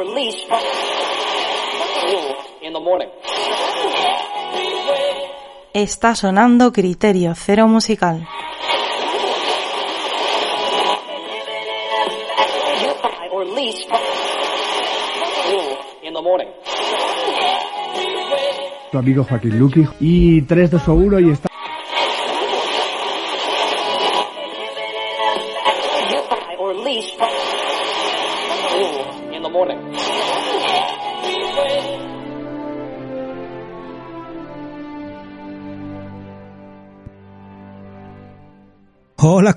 or leash in the morning. Está sonando Criterio Cero Musical. Or leash in the morning. Tu amigo Joaquín Luqui. Y 3, 2 o 1 y está.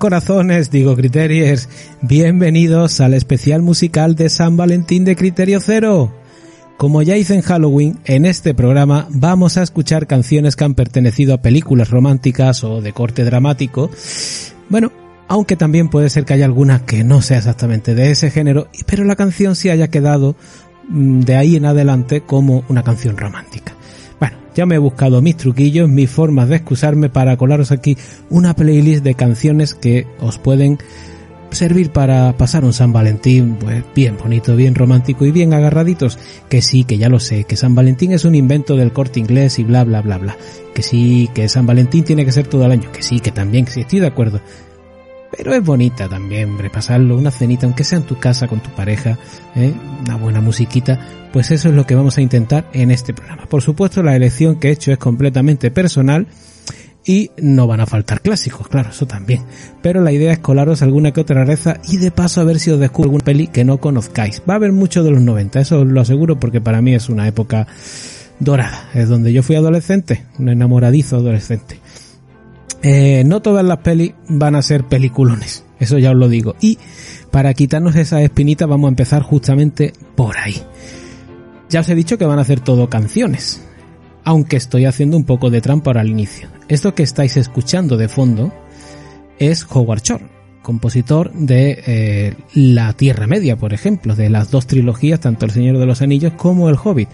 Corazones, digo Criteriers, bienvenidos al especial musical de San Valentín de Criterio Cero. Como ya hice en Halloween, en este programa vamos a escuchar canciones que han pertenecido a películas románticas o de corte dramático. Bueno, aunque también puede ser que haya alguna que no sea exactamente de ese género, pero la canción sí haya quedado mm, de ahí en adelante como una canción romántica. Ya me he buscado mis truquillos, mis formas de excusarme para colaros aquí una playlist de canciones que os pueden servir para pasar un San Valentín pues bien bonito, bien romántico y bien agarraditos. Que sí, que ya lo sé, que San Valentín es un invento del corte inglés y bla bla bla bla. Que sí, que San Valentín tiene que ser todo el año. Que sí, que también, que sí, estoy de acuerdo. Pero es bonita también, hombre, pasarlo, una cenita, aunque sea en tu casa con tu pareja, ¿eh? una buena musiquita, pues eso es lo que vamos a intentar en este programa. Por supuesto, la elección que he hecho es completamente personal y no van a faltar clásicos, claro, eso también. Pero la idea es colaros alguna que otra reza y de paso a ver si os descubro alguna peli que no conozcáis. Va a haber mucho de los 90, eso os lo aseguro porque para mí es una época dorada, es donde yo fui adolescente, un enamoradizo adolescente. Eh, no todas las pelis van a ser peliculones, eso ya os lo digo. Y para quitarnos esa espinita vamos a empezar justamente por ahí. Ya os he dicho que van a ser todo canciones, aunque estoy haciendo un poco de trampa al inicio. Esto que estáis escuchando de fondo es Howard Shore, compositor de eh, La Tierra Media, por ejemplo, de las dos trilogías, tanto El Señor de los Anillos como El Hobbit,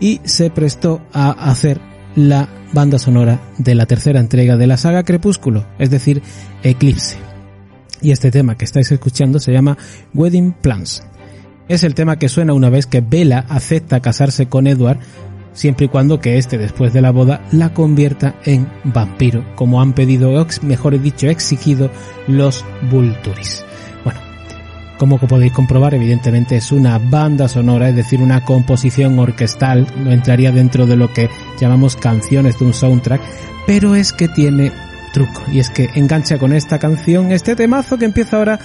y se prestó a hacer la banda sonora de la tercera entrega de la saga Crepúsculo, es decir, Eclipse. Y este tema que estáis escuchando se llama Wedding Plans. Es el tema que suena una vez que Bella acepta casarse con Edward, siempre y cuando que éste después de la boda la convierta en vampiro, como han pedido, mejor dicho, exigido los Vulturis. Como podéis comprobar, evidentemente es una banda sonora, es decir, una composición orquestal, no entraría dentro de lo que llamamos canciones de un soundtrack, pero es que tiene truco, y es que engancha con esta canción, este temazo que empieza ahora,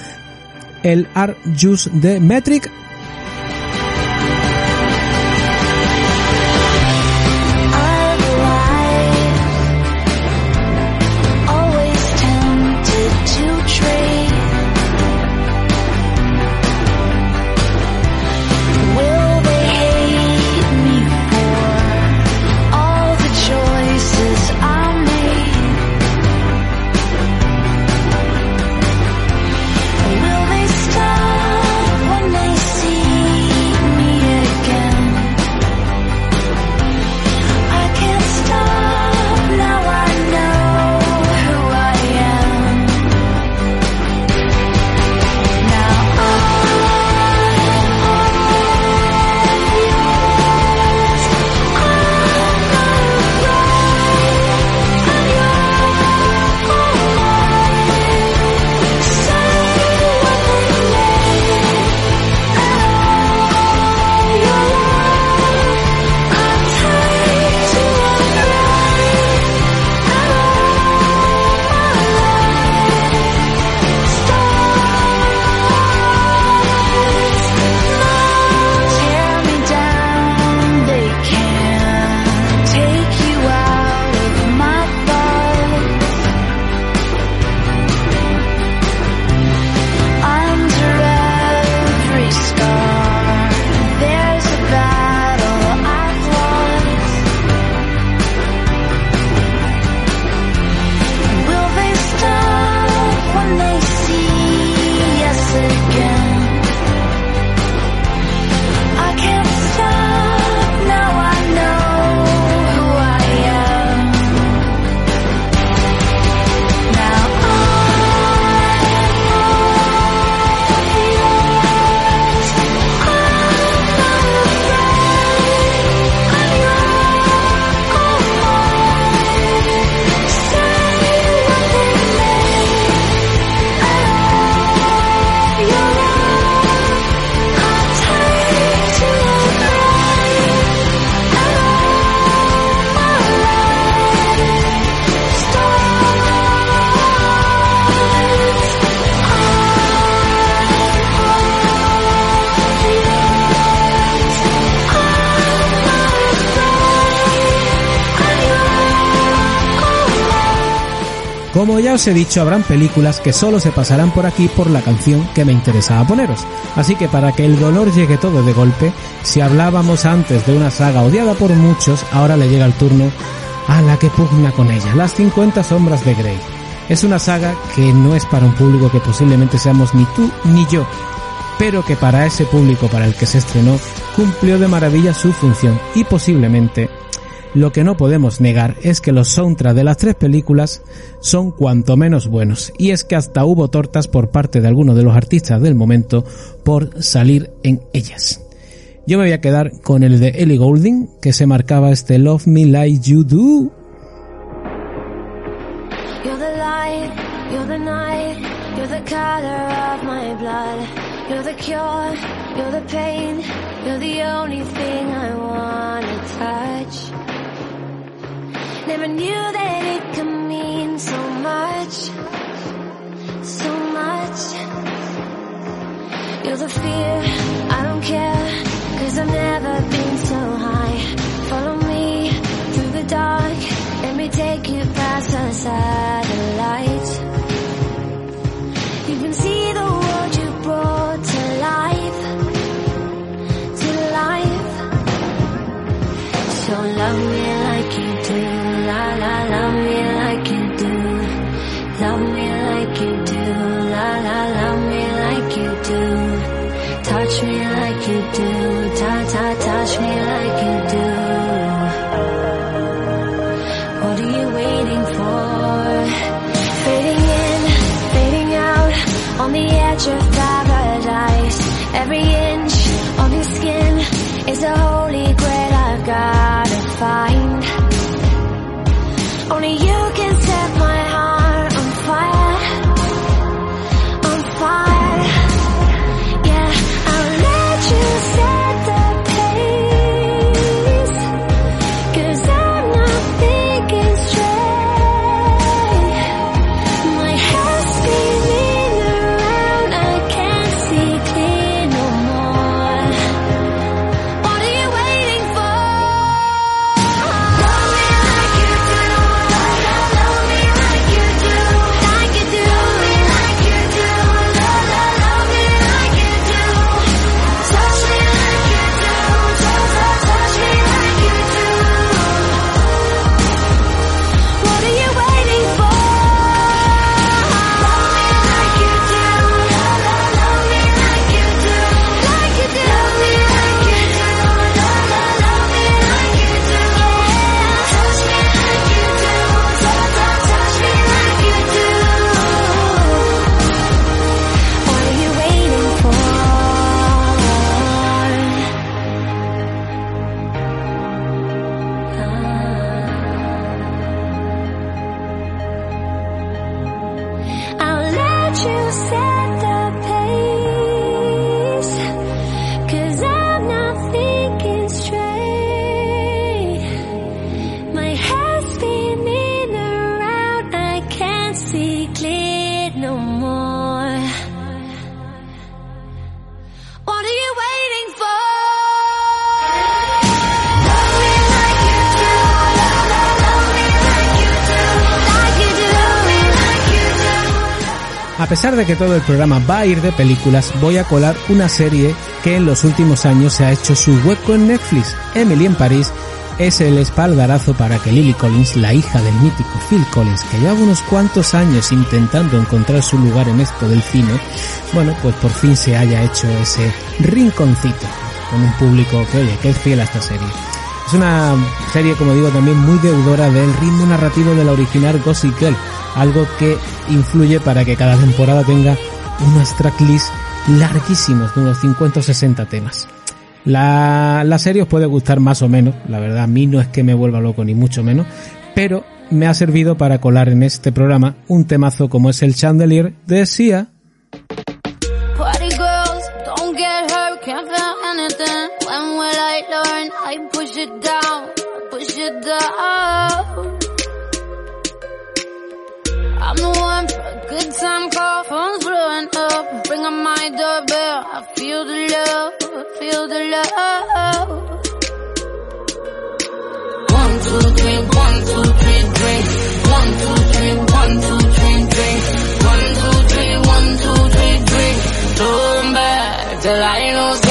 el Art Juice de Metric Como ya os he dicho, habrán películas que solo se pasarán por aquí por la canción que me interesaba poneros. Así que para que el dolor llegue todo de golpe, si hablábamos antes de una saga odiada por muchos, ahora le llega el turno a la que pugna con ella, Las 50 sombras de Grey. Es una saga que no es para un público que posiblemente seamos ni tú ni yo, pero que para ese público para el que se estrenó cumplió de maravilla su función y posiblemente lo que no podemos negar es que los soundtracks de las tres películas son cuanto menos buenos, y es que hasta hubo tortas por parte de algunos de los artistas del momento por salir en ellas. Yo me voy a quedar con el de Ellie Goulding, que se marcaba este Love Me Like You Do. You're the cure, you're the pain, you're the only thing I wanna touch. Never knew that it could mean so much, so much. You're the fear, I don't care, cause I've never been so high. Follow me through the dark, let me take you past the satellites. Me like you do. What are you waiting for? Fading in, fading out, on the edge of paradise. Every inch of your skin is a holy grail I've gotta find. A pesar de que todo el programa va a ir de películas, voy a colar una serie que en los últimos años se ha hecho su hueco en Netflix. Emily en París es el espaldarazo para que Lily Collins, la hija del mítico Phil Collins, que lleva unos cuantos años intentando encontrar su lugar en esto del cine, bueno, pues por fin se haya hecho ese rinconcito con un público que, oye, que es fiel a esta serie. Es una serie, como digo, también muy deudora del ritmo narrativo de la original Gossip Girl, algo que influye para que cada temporada tenga unos tracklists larguísimos de unos 50 o 60 temas. La, la serie os puede gustar más o menos, la verdad a mí no es que me vuelva loco ni mucho menos, pero me ha servido para colar en este programa un temazo como es el Chandelier de Sia. Good time call, phone's blowing up. Ring on my doorbell. I feel the love, feel the love. One, two, three, one, two, three, three. One, two, three, one, two, three, three. One, two, three, one, two, three, three. Throw back till I know.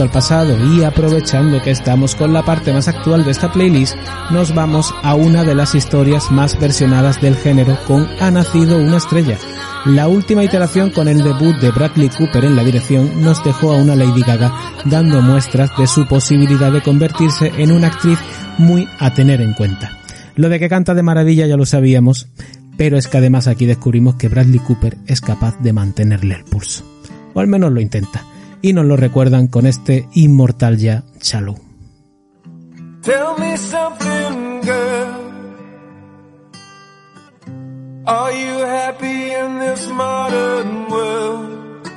al pasado y aprovechando que estamos con la parte más actual de esta playlist, nos vamos a una de las historias más versionadas del género con Ha nacido una estrella. La última iteración con el debut de Bradley Cooper en la dirección nos dejó a una Lady Gaga dando muestras de su posibilidad de convertirse en una actriz muy a tener en cuenta. Lo de que canta de maravilla ya lo sabíamos, pero es que además aquí descubrimos que Bradley Cooper es capaz de mantenerle el pulso. O al menos lo intenta y nos lo recuerdan con este inmortal ya Shalom. Tell me something, girl. Are you happy in this modern world?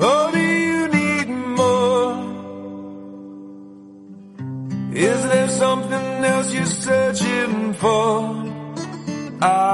Or do you need more? Is there something else you're searching for? I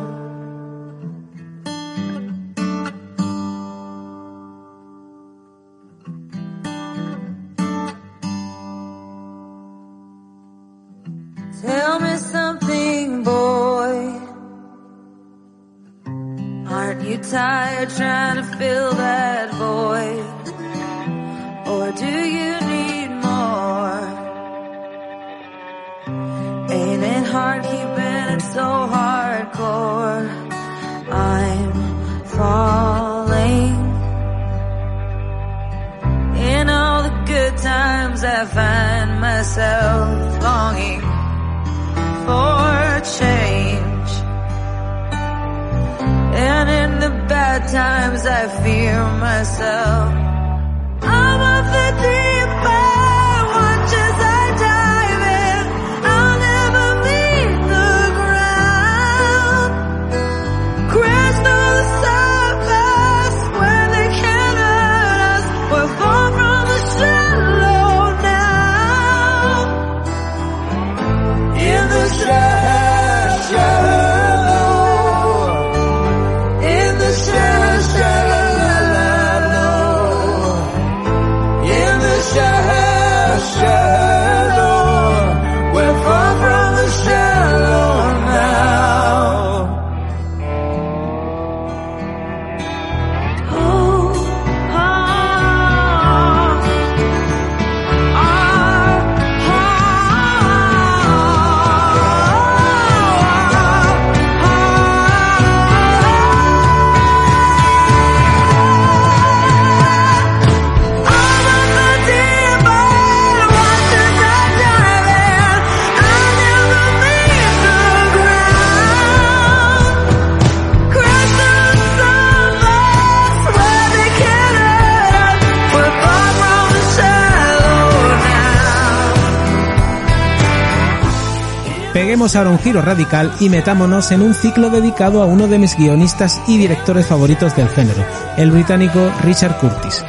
myself. Peguemos ahora un giro radical y metámonos en un ciclo dedicado a uno de mis guionistas y directores favoritos del género, el británico Richard Curtis.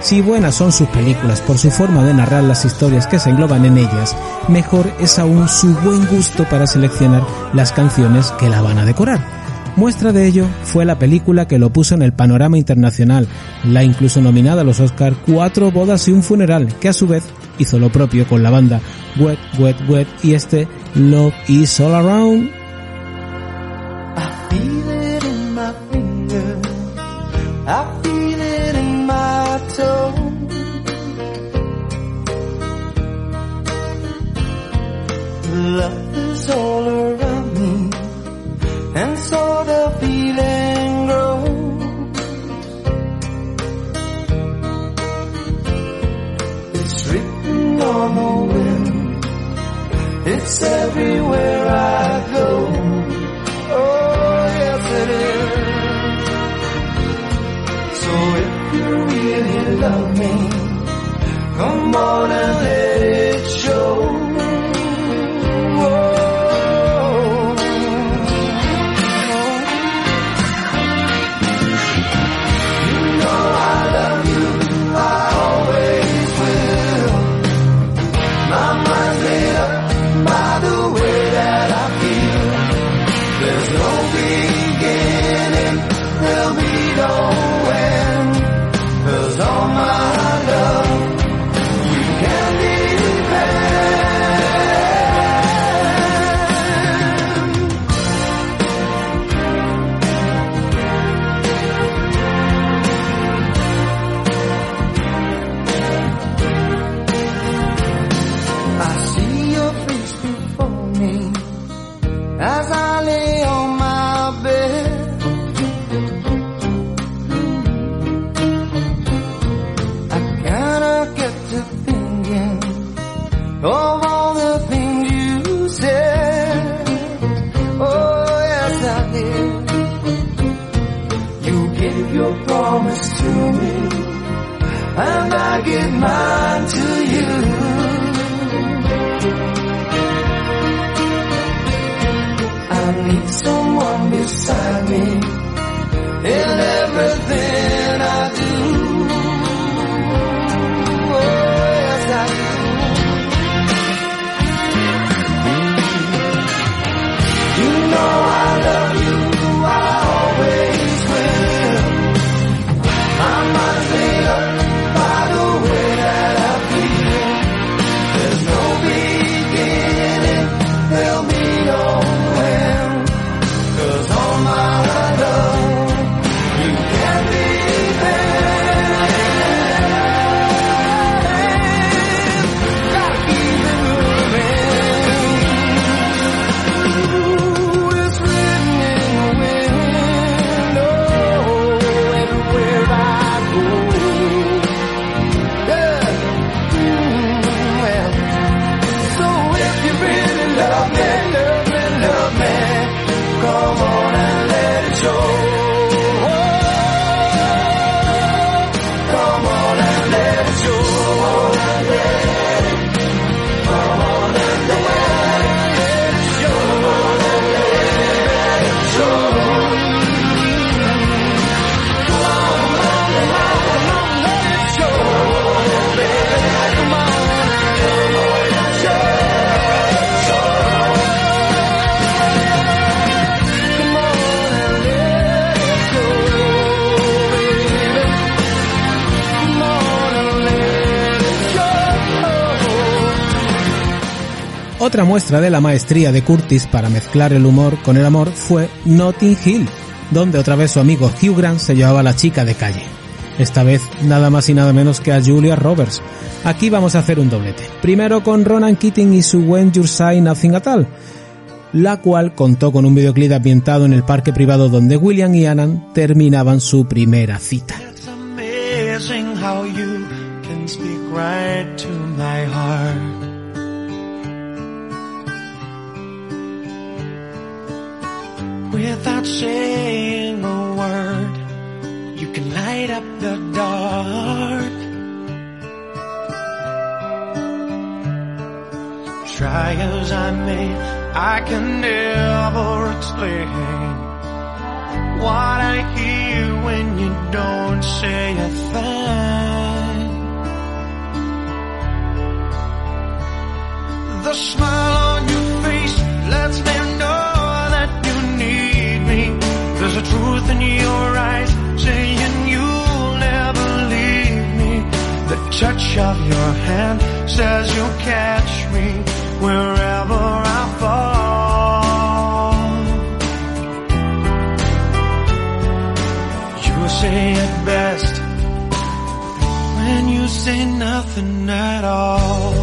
Si buenas son sus películas por su forma de narrar las historias que se engloban en ellas, mejor es aún su buen gusto para seleccionar las canciones que la van a decorar. Muestra de ello fue la película que lo puso en el panorama internacional, la incluso nominada a los Oscar Cuatro bodas y un funeral, que a su vez hizo lo propio con la banda Wet Wet Wet y este Love Is All Around. Wind. It's everywhere I go. Oh, yes it is. So if you really love me, come on and let it show. I Otra muestra de la maestría de Curtis para mezclar el humor con el amor fue Notting Hill, donde otra vez su amigo Hugh Grant se llevaba a la chica de calle. Esta vez nada más y nada menos que a Julia Roberts. Aquí vamos a hacer un doblete. Primero con Ronan Keating y su When You Say Nothing At All, la cual contó con un videoclip ambientado en el parque privado donde William y Annan terminaban su primera cita. Without saying a word, you can light up the dark. Try as I may, I can never explain what I hear when you don't say a thing. The smile on your face lets me know in your eyes saying you'll never leave me. The touch of your hand says you'll catch me wherever I fall. You say it best when you say nothing at all. All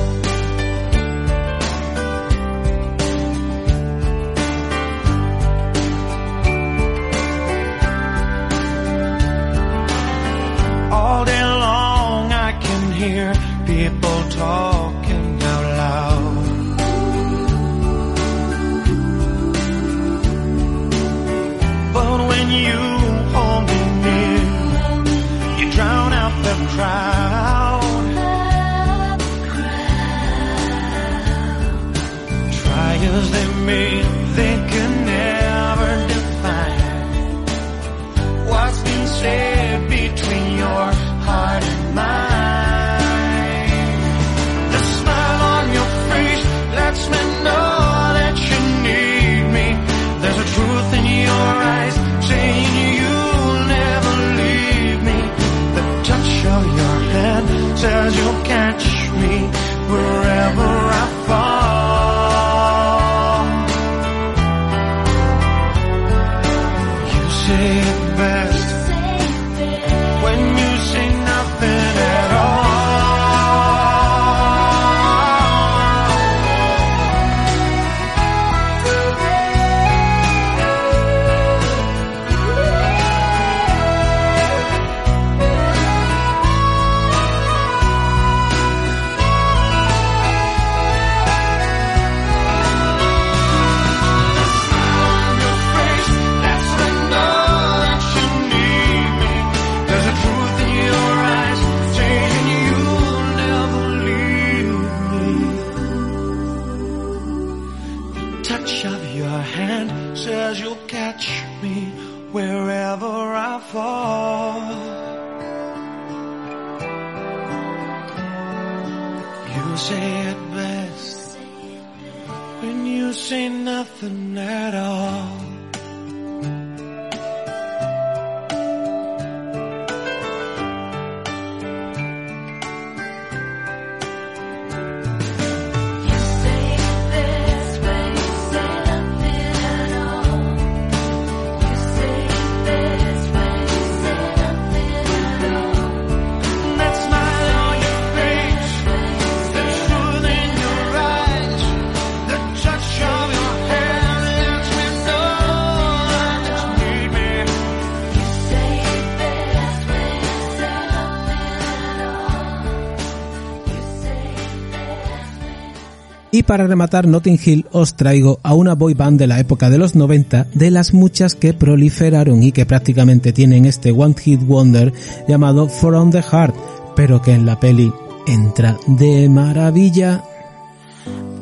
para rematar Notting Hill os traigo a una boy band de la época de los 90, de las muchas que proliferaron y que prácticamente tienen este One Hit Wonder llamado From the Heart, pero que en la peli entra de maravilla.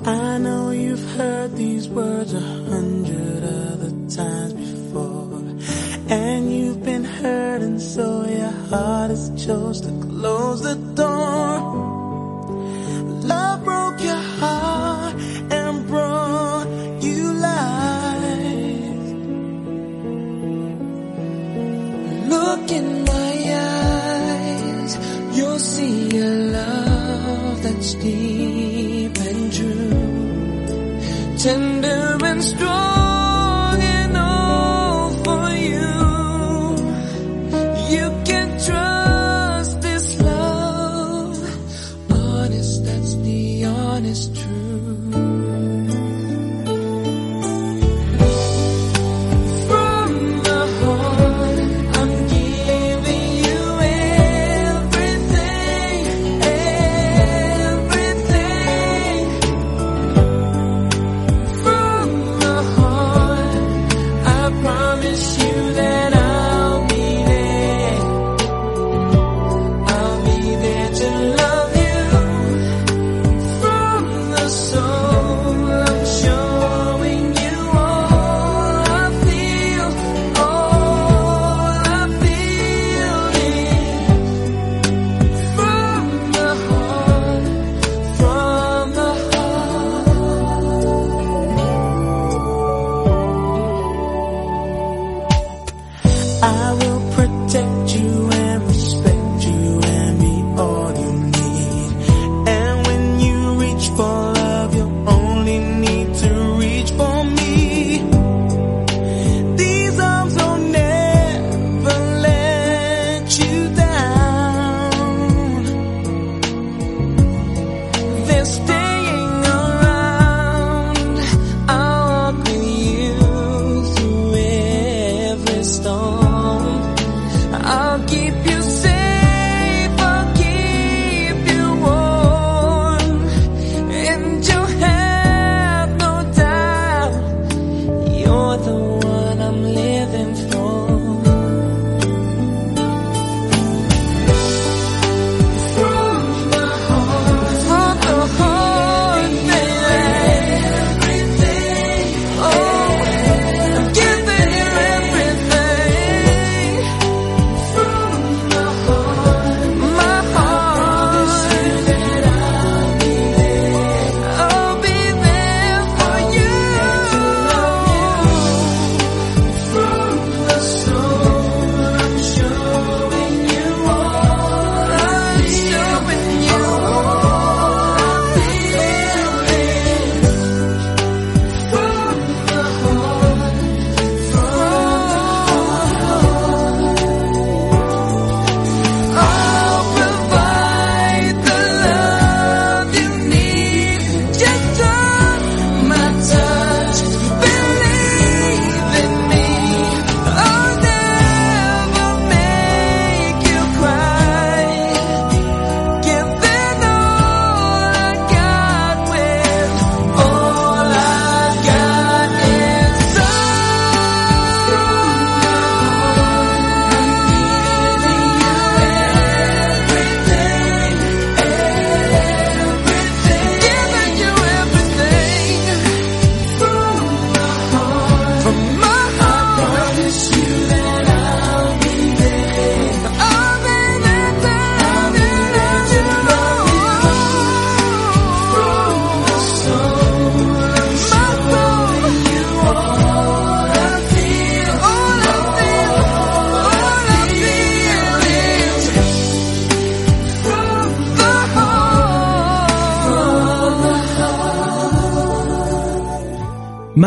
I know you've heard these words a hundred other times before. And you've been so your heart to close the door. Look in my eyes, you'll see a love that's deep and true, tender and strong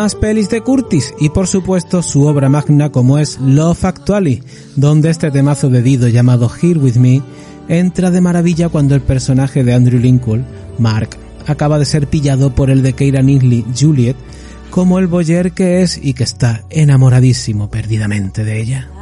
más pelis de Curtis y por supuesto su obra magna como es Love Actually, donde este temazo de Dido llamado Here With Me entra de maravilla cuando el personaje de Andrew Lincoln, Mark, acaba de ser pillado por el de Keira Knightley, Juliet, como el boyer que es y que está enamoradísimo perdidamente de ella.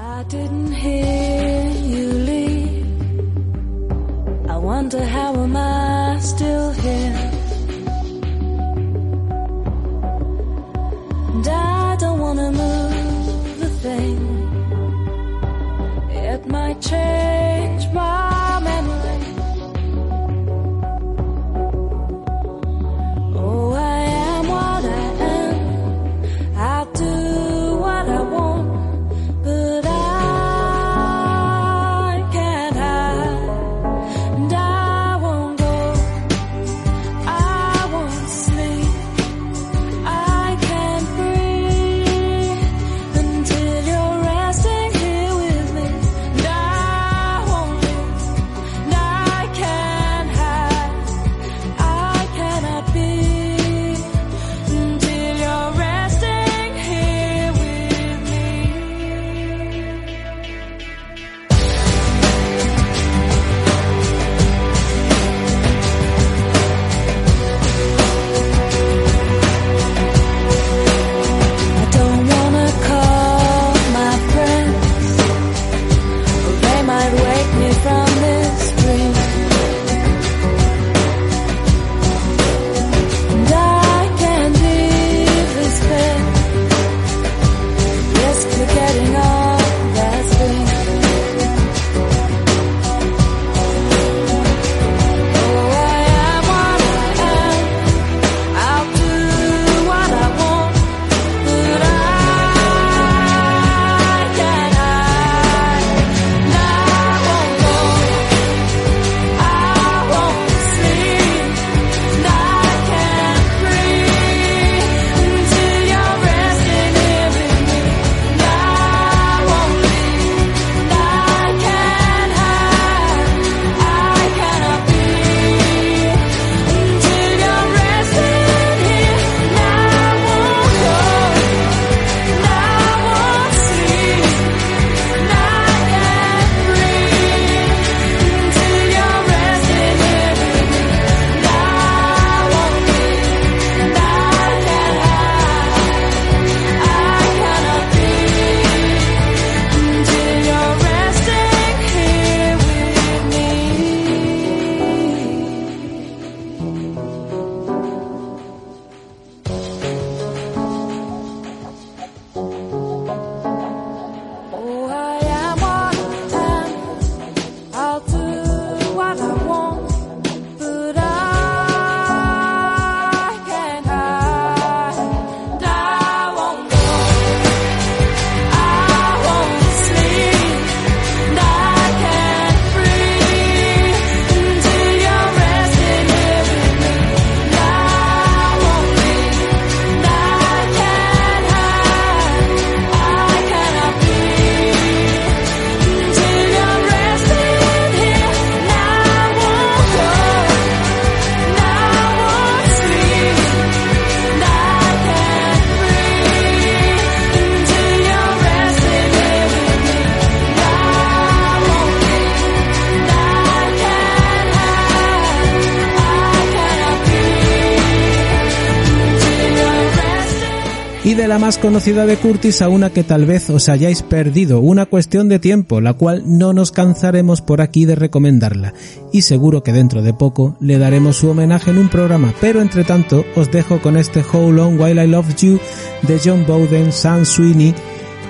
La más conocida de Curtis a una que tal vez os hayáis perdido, una cuestión de tiempo, la cual no nos cansaremos por aquí de recomendarla, y seguro que dentro de poco le daremos su homenaje en un programa, pero entre tanto os dejo con este How Long While I Love You de John Bowden, Sam Sweeney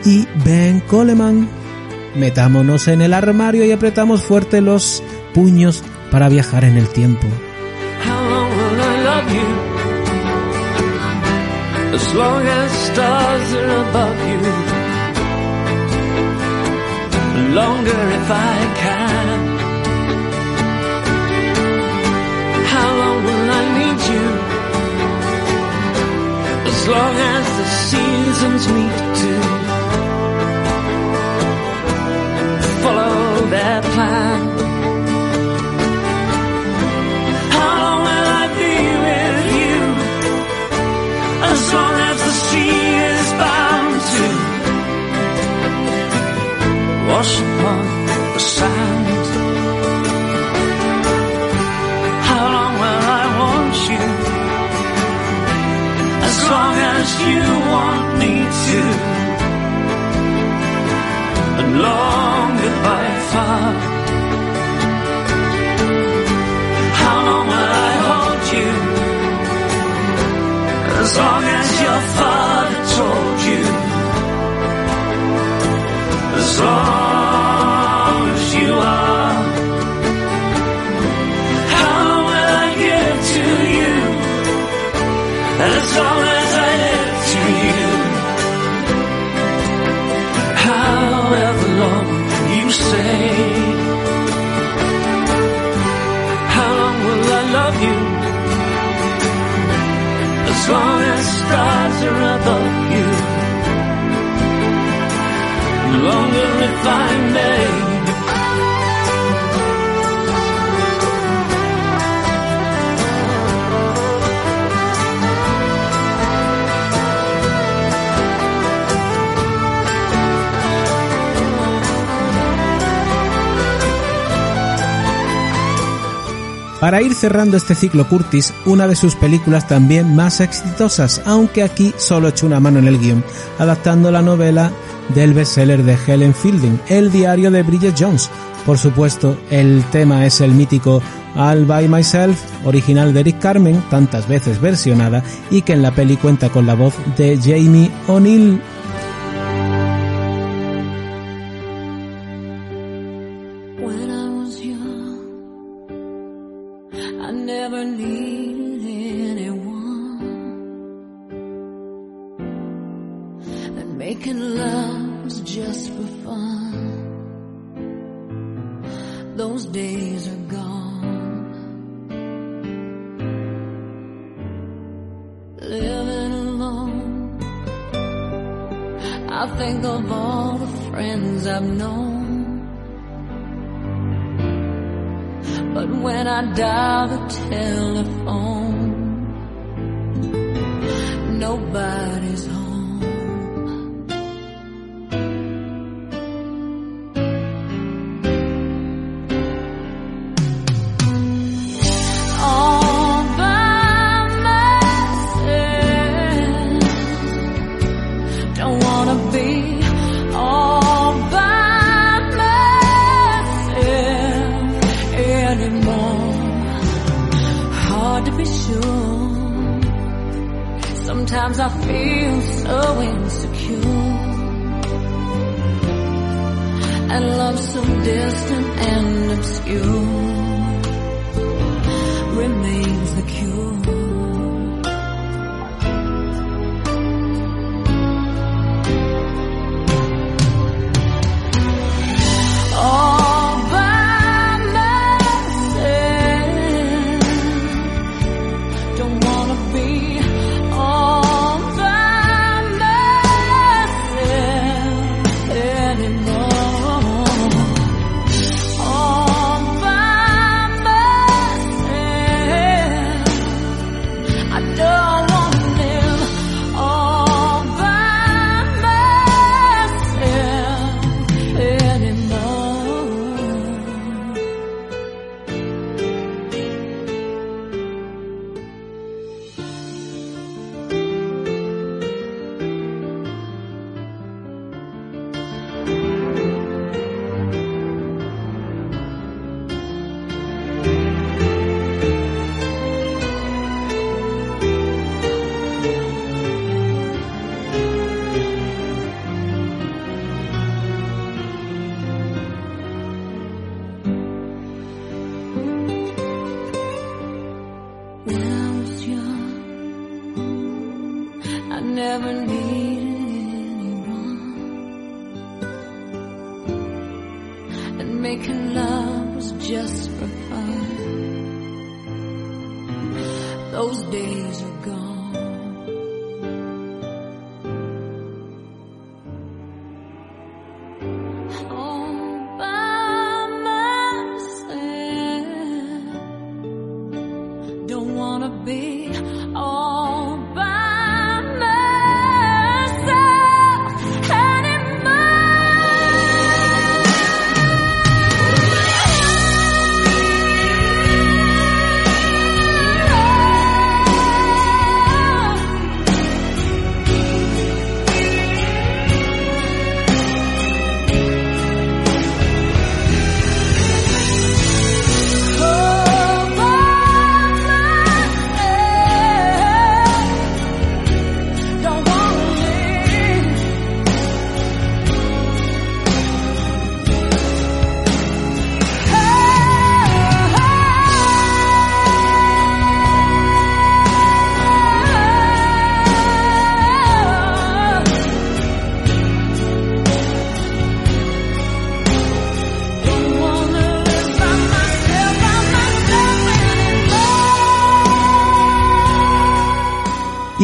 y Ben Coleman. Metámonos en el armario y apretamos fuerte los puños para viajar en el tiempo. Stars are above you. Longer if I can. How long will I need you? As long as the seasons meet to follow their plan. As long as the sea is bound to wash upon the sand. How long will I want you? As long as you want me to. And longer by far. As long as your father told you. As long as you are. How will I give to you? As long as As long as stars are above you. Longer if I may. Para ir cerrando este ciclo Curtis, una de sus películas también más exitosas, aunque aquí solo echó una mano en el guion, adaptando la novela del bestseller de Helen Fielding, El diario de Bridget Jones. Por supuesto, el tema es el mítico All By Myself, original de Eric Carmen, tantas veces versionada, y que en la peli cuenta con la voz de Jamie O'Neill.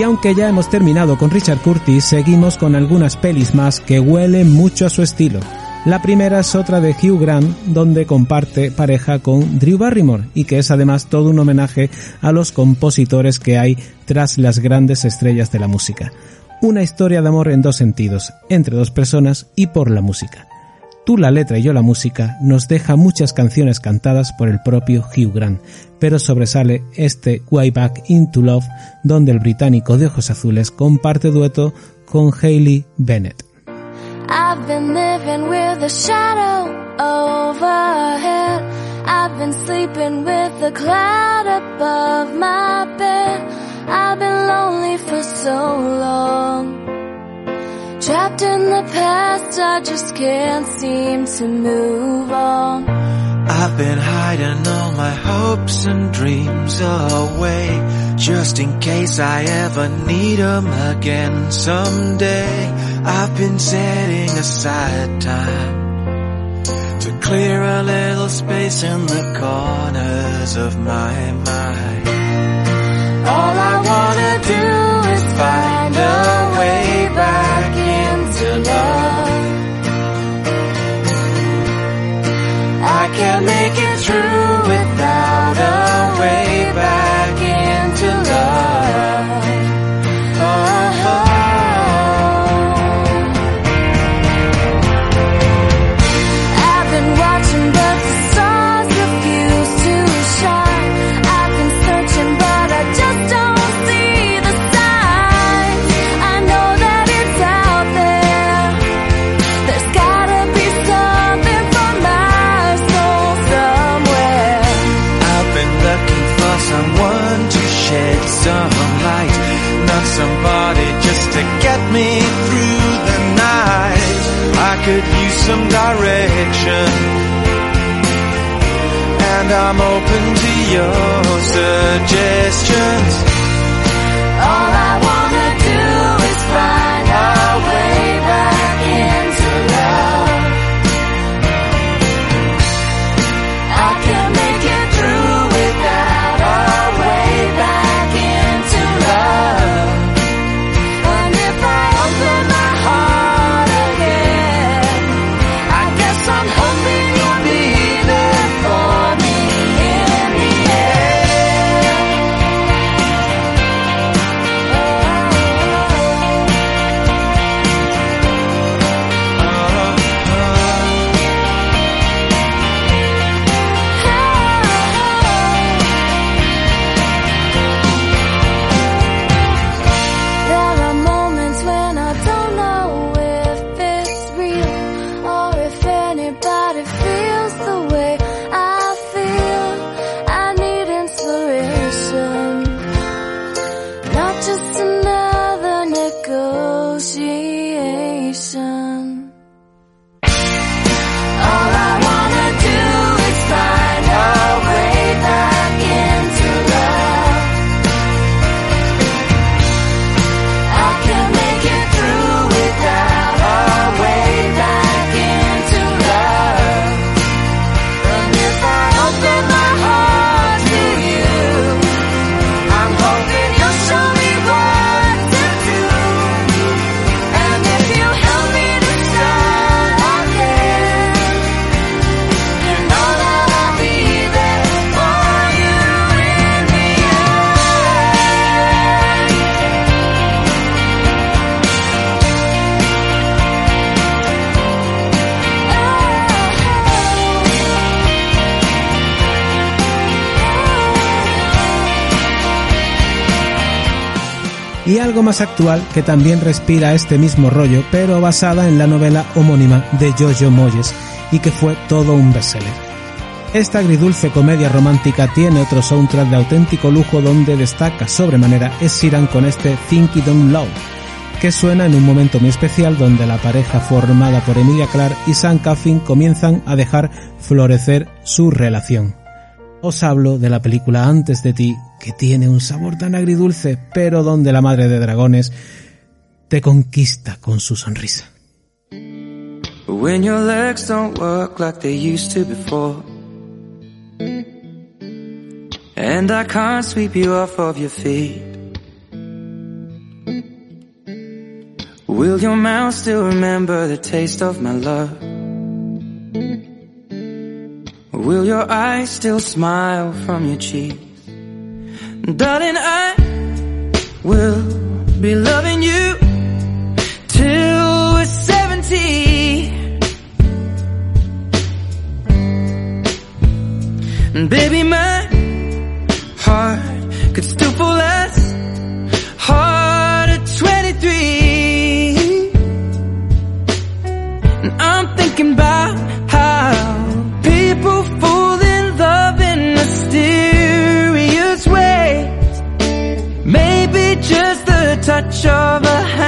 Aunque ya hemos terminado con Richard Curtis, seguimos con algunas pelis más que huelen mucho a su estilo. La primera es otra de Hugh Grant, donde comparte pareja con Drew Barrymore y que es además todo un homenaje a los compositores que hay tras las grandes estrellas de la música. Una historia de amor en dos sentidos, entre dos personas y por la música. Tú la letra y yo la música nos deja muchas canciones cantadas por el propio Hugh Grant, pero sobresale este Way Back into Love, donde el británico de ojos azules comparte dueto con Hayley Bennett. Trapped in the past, I just can't seem to move on. I've been hiding all my hopes and dreams away Just in case I ever need 'em again someday I've been setting aside time To clear a little space in the corners of my mind All I wanna do can't make it through without some direction, and I'm open to your suggestions. Y algo más actual que también respira este mismo rollo, pero basada en la novela homónima de Jojo Moyes y que fue todo un bestseller. Esta agridulce comedia romántica tiene otro soundtrack de auténtico lujo donde destaca sobremanera Sheeran con este Think It Don't Love, que suena en un momento muy especial donde la pareja formada por Emilia Clarke y Sam Coffin comienzan a dejar florecer su relación. Os hablo de la película Antes de ti, que tiene un sabor tan agridulce, pero donde la madre de dragones te conquista con su sonrisa. When your legs don't work like they used to before. And I can't sweep you off of your feet. Will your mouth still remember the taste of my love? Will your eyes still smile from your cheeks? Darling, I will be loving you till we're 70. And baby, my heart could still fall as hard at 23. And I'm thinking about touch of a hand.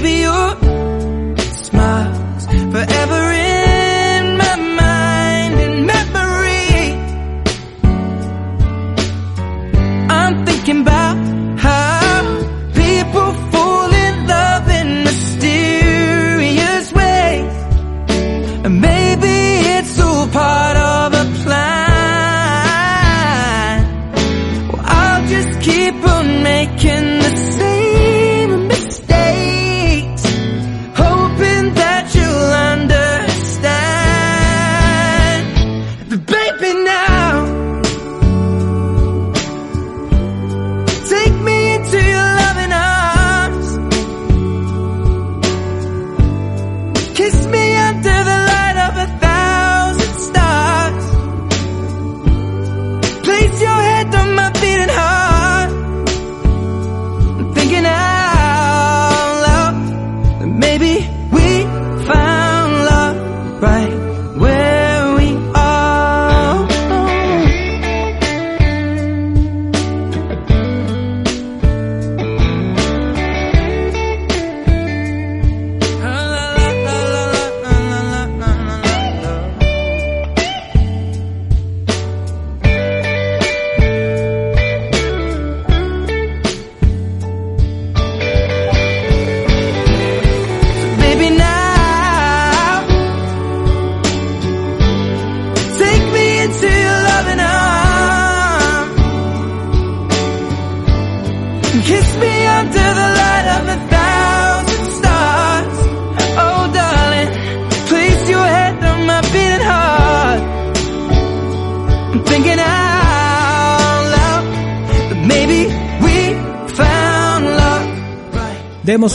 Baby, your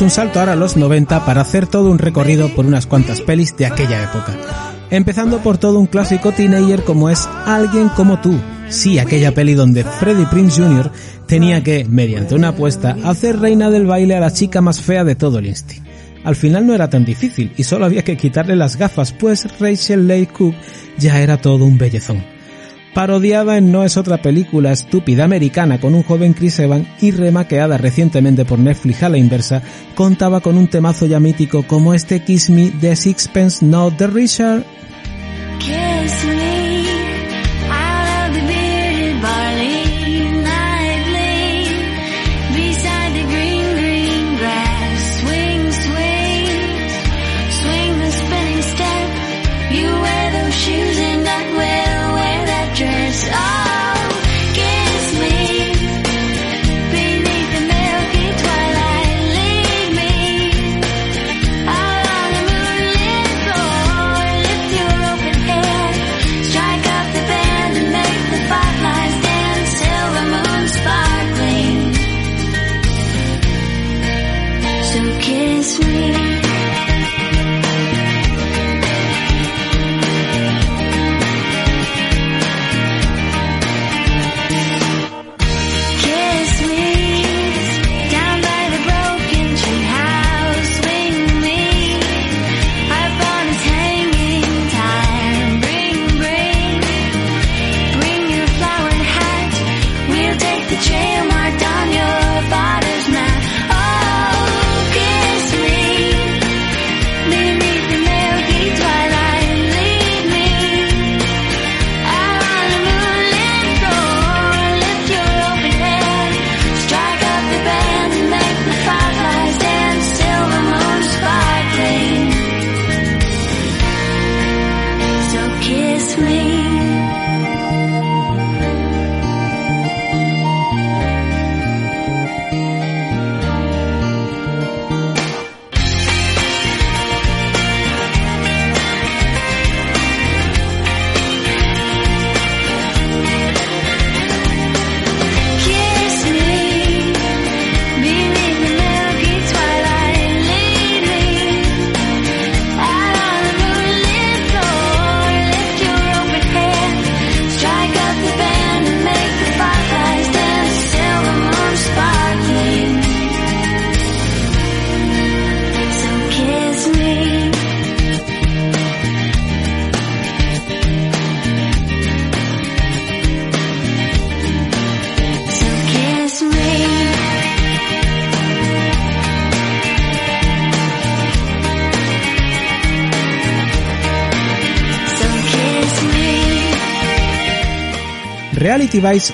Un salto ahora a los 90 para hacer todo un recorrido por unas cuantas pelis de aquella época. Empezando por todo un clásico teenager como es Alguien como tú. Sí, aquella peli donde Freddie Prince Jr. tenía que, mediante una apuesta, hacer reina del baile a la chica más fea de todo el insti. Al final no era tan difícil y solo había que quitarle las gafas, pues Rachel Leigh Cook ya era todo un bellezón. Parodiada en No es otra película estúpida americana con un joven Chris Evans y remaqueada recientemente por Netflix a la inversa, contaba con un temazo ya mítico como este Kiss Me de Sixpence Not the Richard.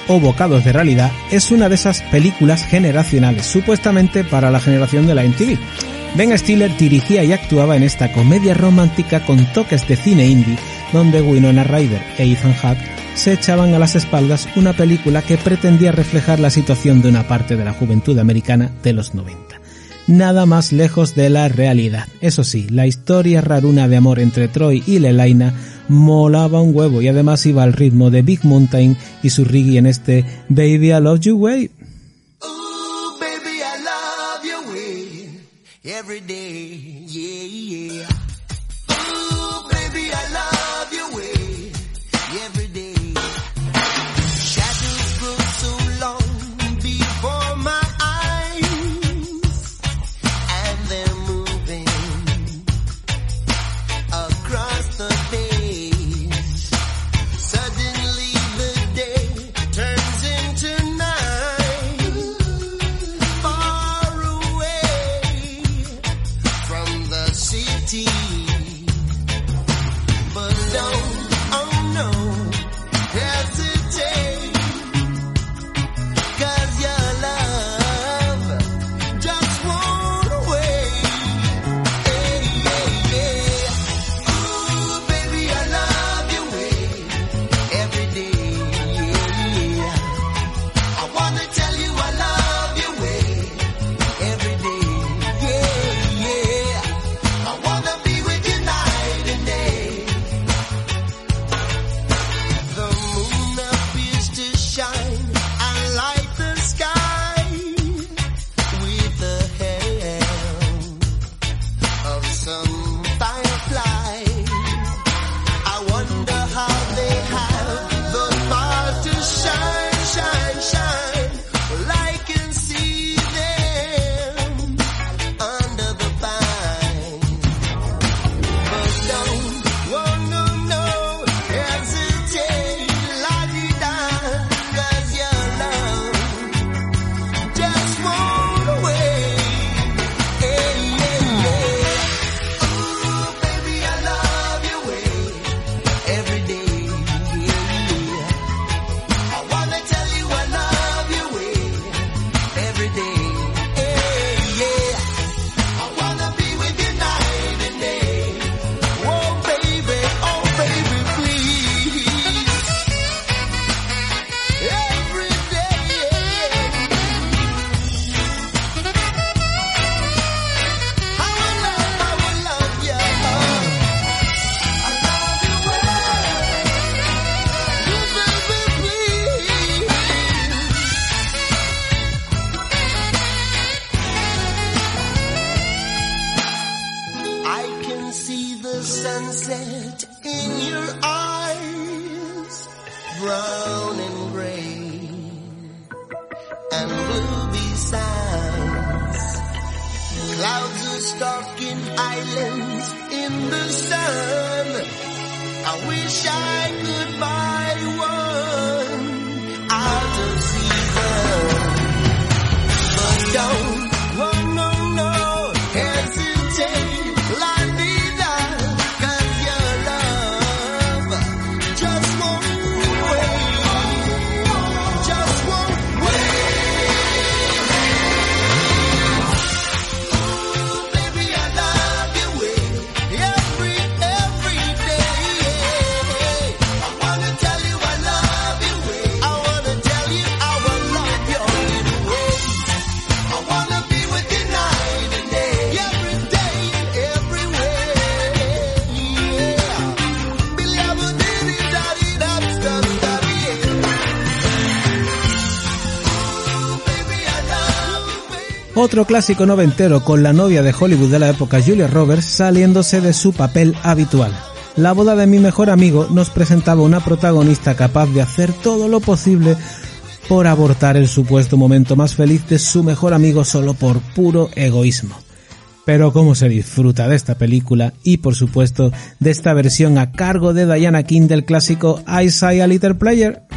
O Bocados de Realidad es una de esas películas generacionales, supuestamente para la generación de la MTV. Ben Stiller dirigía y actuaba en esta comedia romántica con toques de cine indie, donde Winona Ryder e Ethan Hawke se echaban a las espaldas una película que pretendía reflejar la situación de una parte de la juventud americana de los 90 nada más lejos de la realidad. Eso sí, la historia raruna de amor entre Troy y Lelaina molaba un huevo y además iba al ritmo de Big Mountain y su reggae en este Baby I Love You Way. Otro clásico noventero con la novia de Hollywood de la época Julia Roberts saliéndose de su papel habitual. La boda de mi mejor amigo nos presentaba una protagonista capaz de hacer todo lo posible por abortar el supuesto momento más feliz de su mejor amigo solo por puro egoísmo. Pero cómo se disfruta de esta película y por supuesto de esta versión a cargo de Diana King del clásico I Say a Little Player.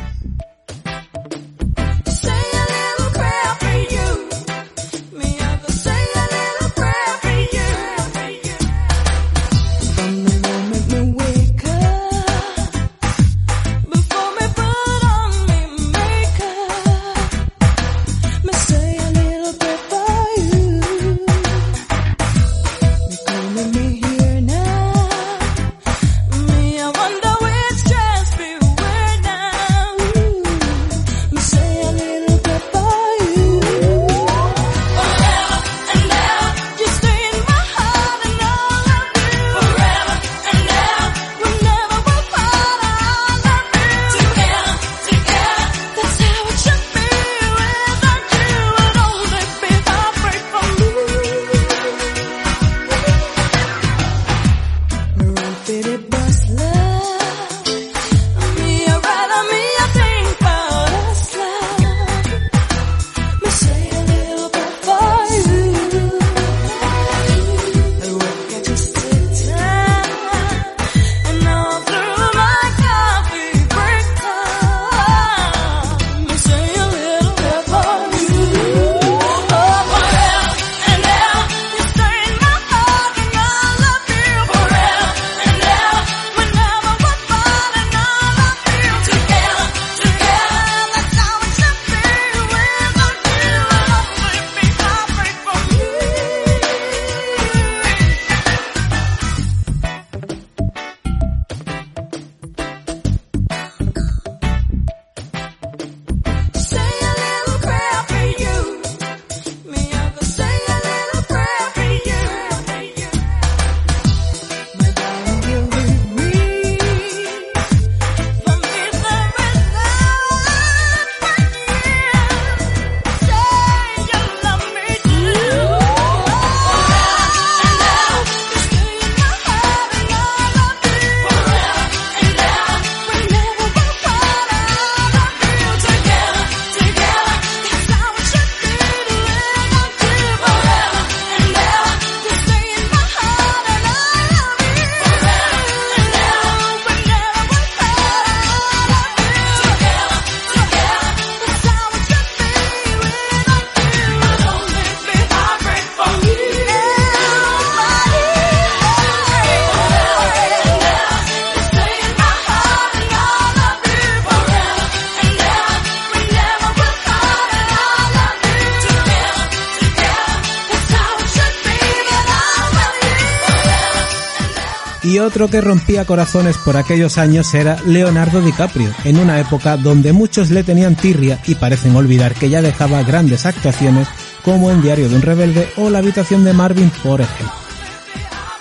Que rompía corazones por aquellos años era Leonardo DiCaprio, en una época donde muchos le tenían tirria y parecen olvidar que ya dejaba grandes actuaciones como en Diario de un Rebelde o La habitación de Marvin, por ejemplo.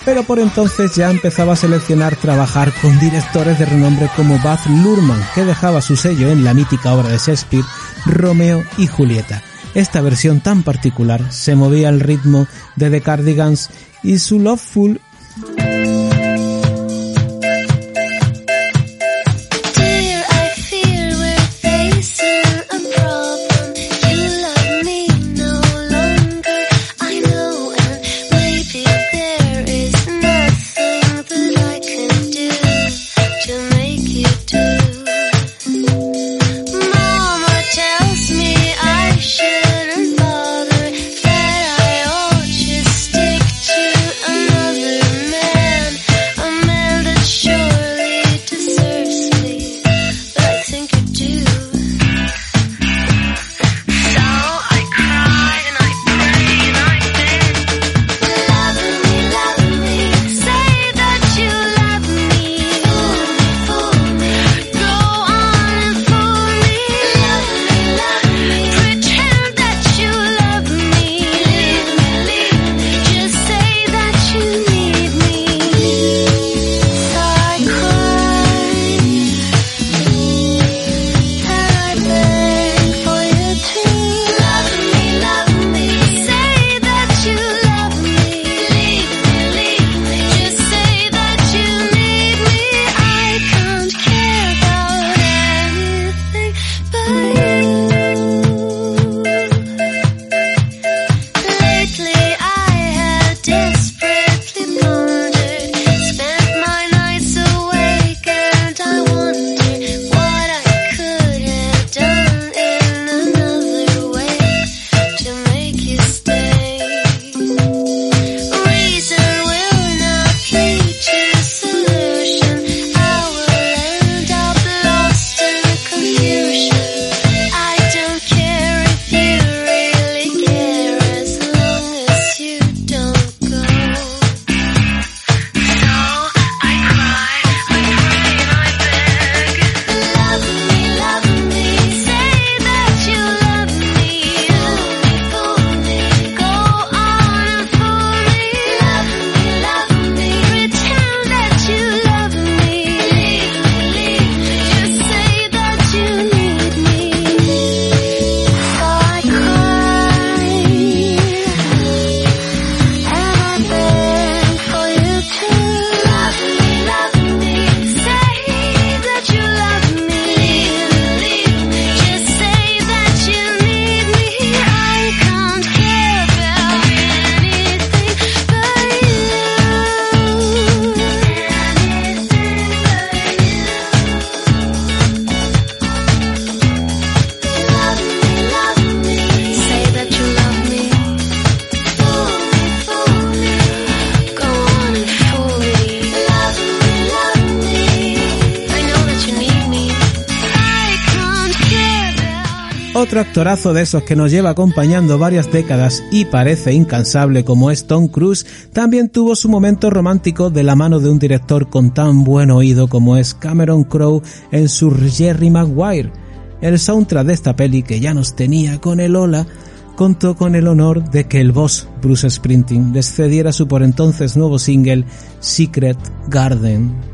Pero por entonces ya empezaba a seleccionar trabajar con directores de renombre como Baz Luhrmann, que dejaba su sello en la mítica obra de Shakespeare, Romeo y Julieta. Esta versión tan particular se movía al ritmo de The Cardigans y su Loveful actorazo de esos que nos lleva acompañando varias décadas y parece incansable como es Tom Cruise, también tuvo su momento romántico de la mano de un director con tan buen oído como es Cameron Crowe en su Jerry Maguire. El soundtrack de esta peli que ya nos tenía con el Ola contó con el honor de que el boss Bruce Springsteen les cediera su por entonces nuevo single Secret Garden.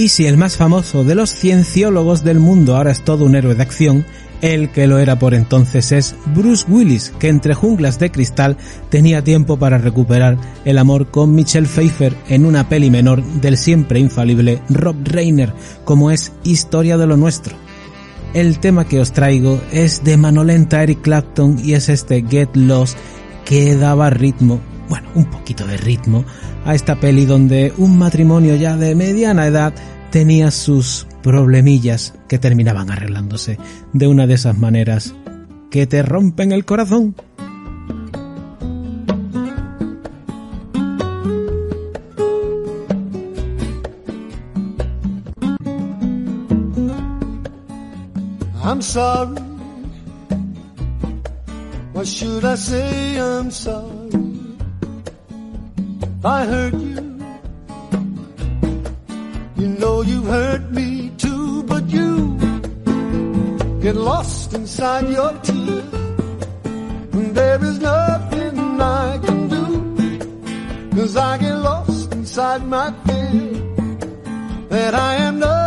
Y si el más famoso de los cienciólogos del mundo ahora es todo un héroe de acción, el que lo era por entonces es Bruce Willis, que entre junglas de cristal tenía tiempo para recuperar el amor con Michelle Pfeiffer en una peli menor del siempre infalible Rob Reiner, como es Historia de lo Nuestro. El tema que os traigo es de Manolenta Eric Clapton y es este Get Lost que daba ritmo, bueno, un poquito de ritmo, a esta peli donde un matrimonio ya de mediana edad tenía sus problemillas que terminaban arreglándose de una de esas maneras que te rompen el corazón. I'm sorry. Should I say I'm sorry? I you. You hurt me too, but you get lost inside your tears. And there is nothing I can do. Cause I get lost inside my fear that I am nothing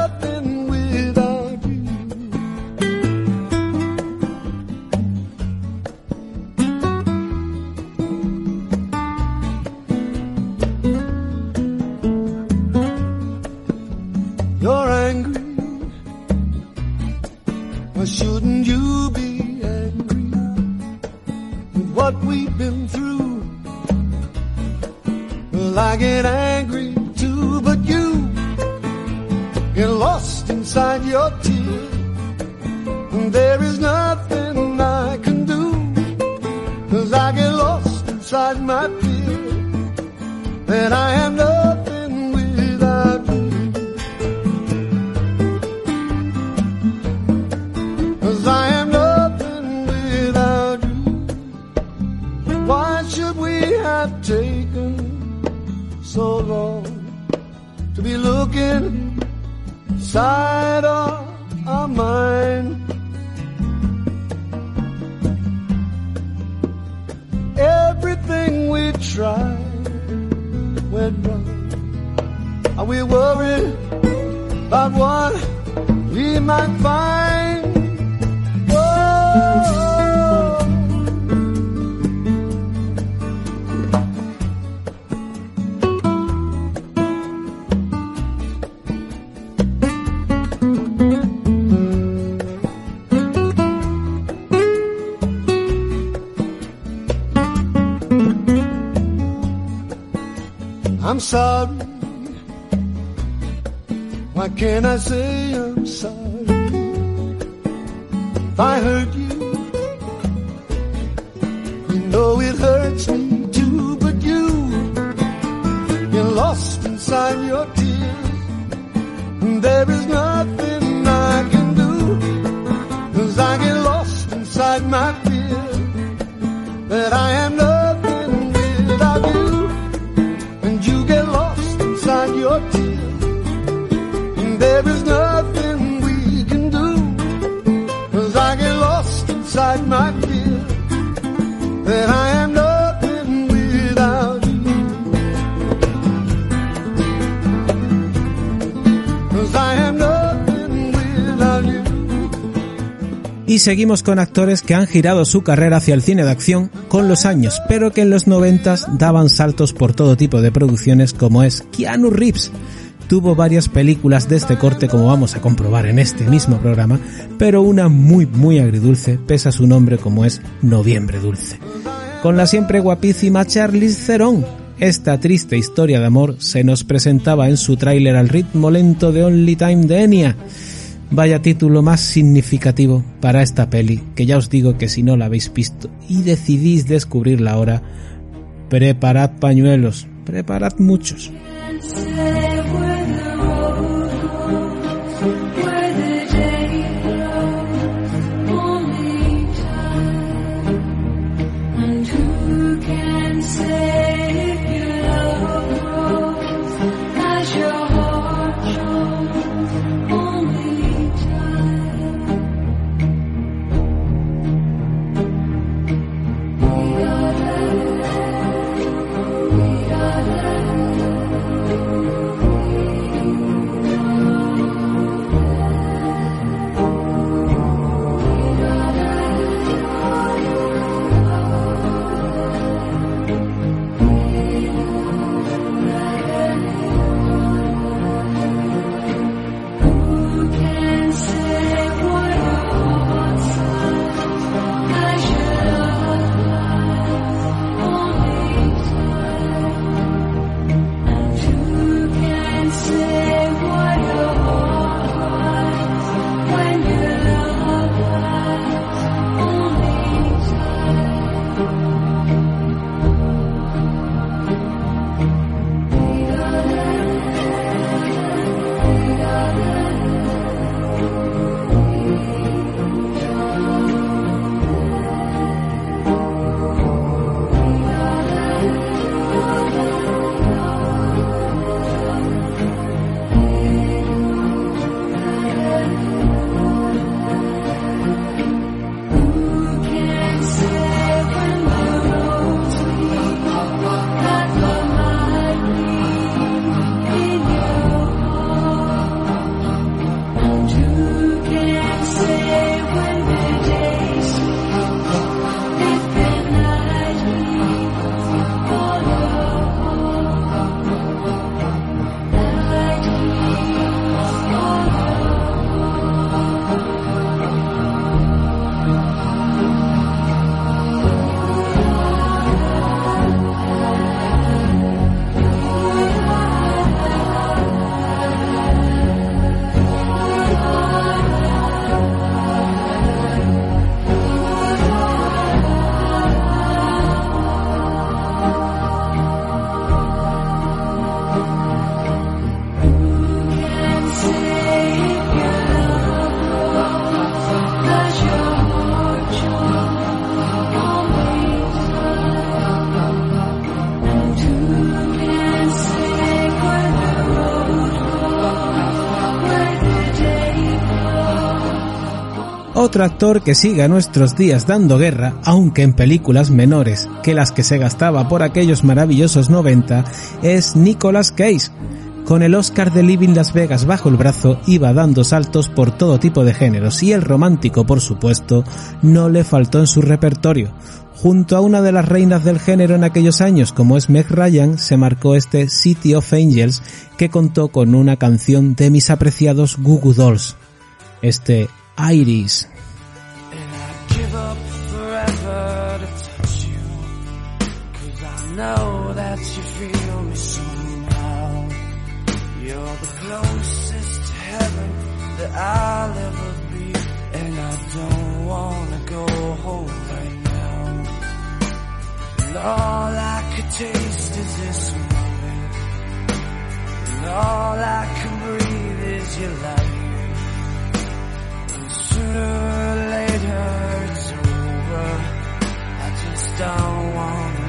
seguimos con actores que han girado su carrera hacia el cine de acción con los años, pero que en los noventas daban saltos por todo tipo de producciones como es Keanu Reeves. Tuvo varias películas de este corte como vamos a comprobar en este mismo programa, pero una muy muy agridulce pesa su nombre como es Noviembre Dulce. Con la siempre guapísima Charlize Theron, esta triste historia de amor se nos presentaba en su tráiler al ritmo lento de Only Time de Enya. Vaya título más significativo para esta peli, que ya os digo que si no la habéis visto y decidís descubrirla ahora, preparad pañuelos, preparad muchos. Otro actor que sigue a nuestros días dando guerra, aunque en películas menores que las que se gastaba por aquellos maravillosos 90, es Nicolas Cage. Con el Oscar de Living Las Vegas bajo el brazo, iba dando saltos por todo tipo de géneros y el romántico, por supuesto, no le faltó en su repertorio. Junto a una de las reinas del género en aquellos años, como es Meg Ryan, se marcó este City of Angels, que contó con una canción de mis apreciados Goo Goo Dolls. Este Iris. I'll ever be. And I don't wanna go home right now. And all I could taste is this moment. And all I can breathe is your light. And sooner or later it's over. I just don't wanna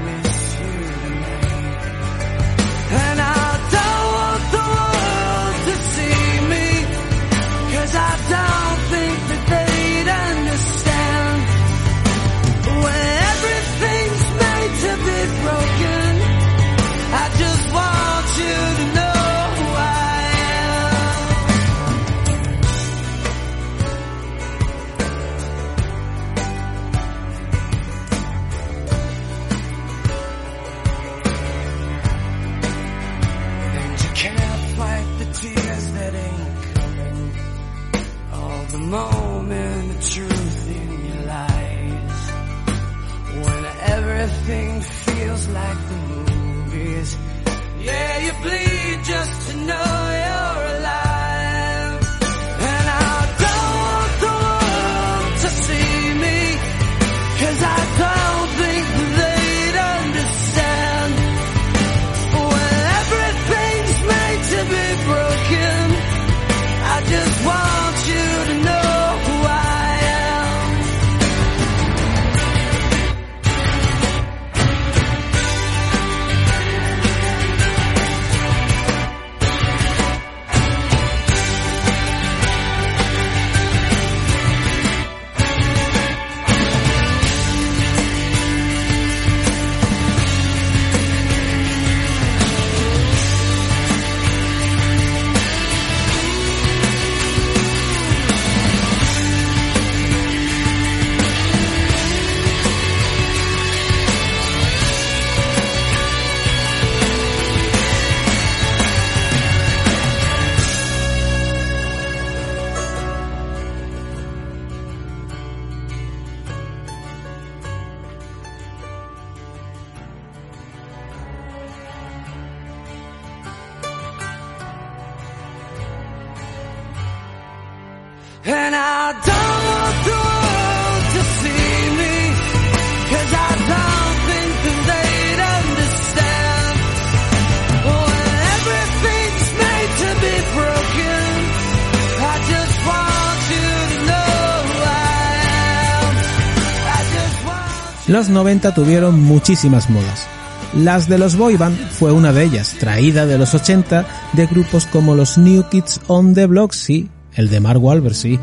Los 90 tuvieron muchísimas modas. Las de los boy band fue una de ellas, traída de los 80 de grupos como los New Kids on the Block, sí, el de Mark Wahlberg, sí,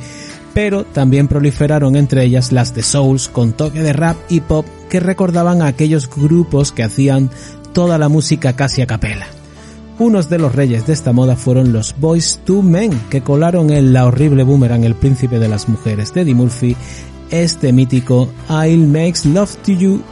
pero también proliferaron entre ellas las de Souls con toque de rap y pop que recordaban a aquellos grupos que hacían toda la música casi a capela. Unos de los reyes de esta moda fueron los Boys to Men, que colaron en la horrible boomerang El Príncipe de las Mujeres de Eddie Murphy, este mítico I'll Makes Love to You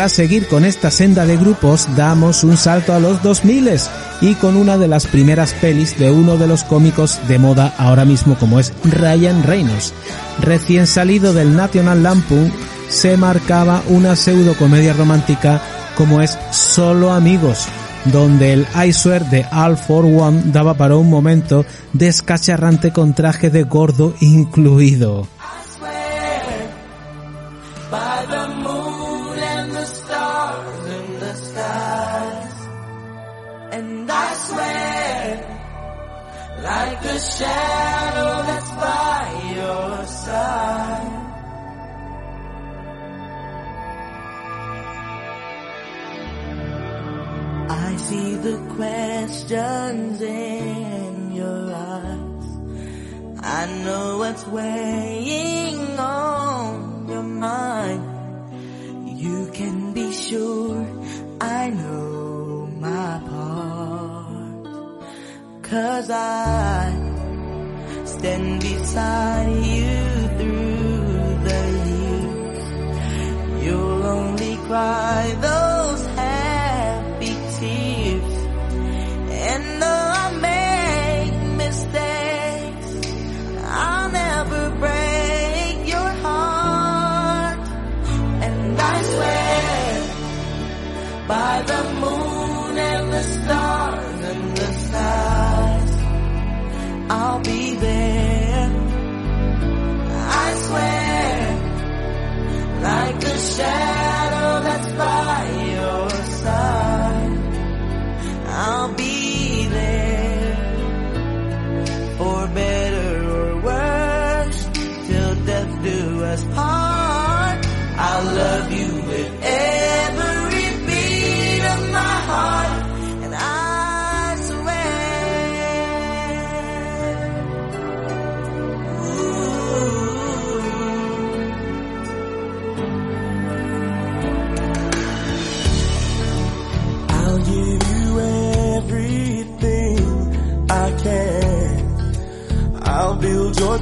para seguir con esta senda de grupos, damos un salto a los 2000 y con una de las primeras pelis de uno de los cómicos de moda ahora mismo como es Ryan Reynolds. Recién salido del National Lampoon, se marcaba una pseudo comedia romántica como es Solo Amigos, donde el I de All for One daba para un momento descacharrante con traje de gordo incluido. I see the questions in your eyes. I know what's weighing on your mind. You can be sure I know my part. Cause I stand beside you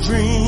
dream.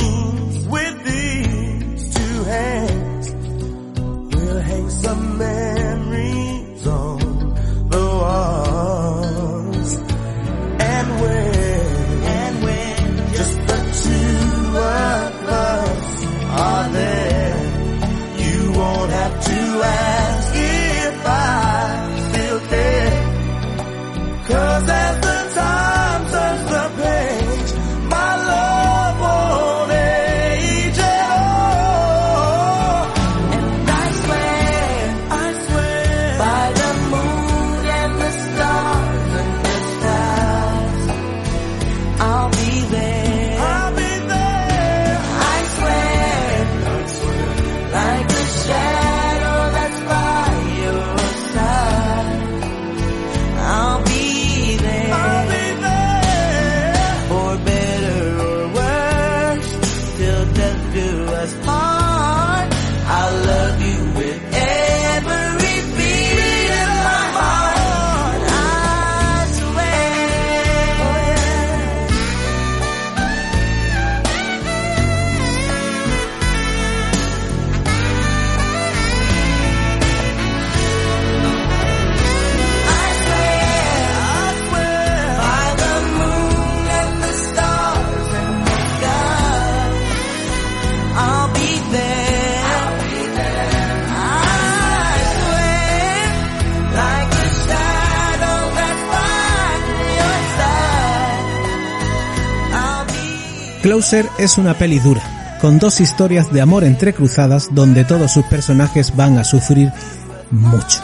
Be. Closer es una peli dura, con dos historias de amor entrecruzadas donde todos sus personajes van a sufrir mucho.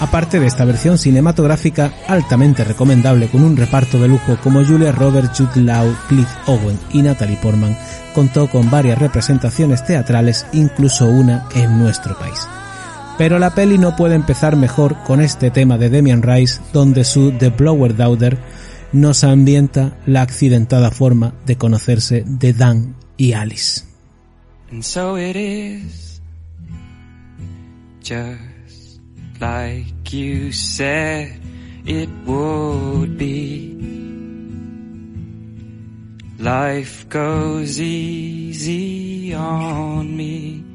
Aparte de esta versión cinematográfica altamente recomendable con un reparto de lujo como Julia Roberts, Jude Law, Cliff Owen y Natalie Portman, contó con varias representaciones teatrales, incluso una en nuestro país. Pero la peli no puede empezar mejor con este tema de Demian Rice, donde su The Blower Daughter nos ambienta la accidentada forma de conocerse de Dan y Alice. And so it is, just like you said it would be. Life goes easy on me.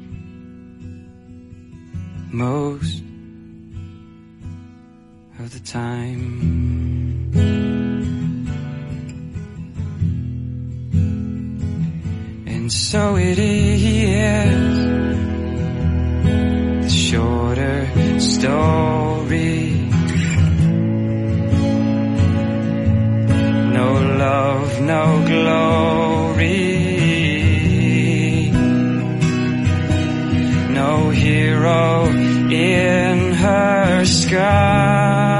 most of the time. And so it is the shorter story. No love, no glory. No hero in her sky.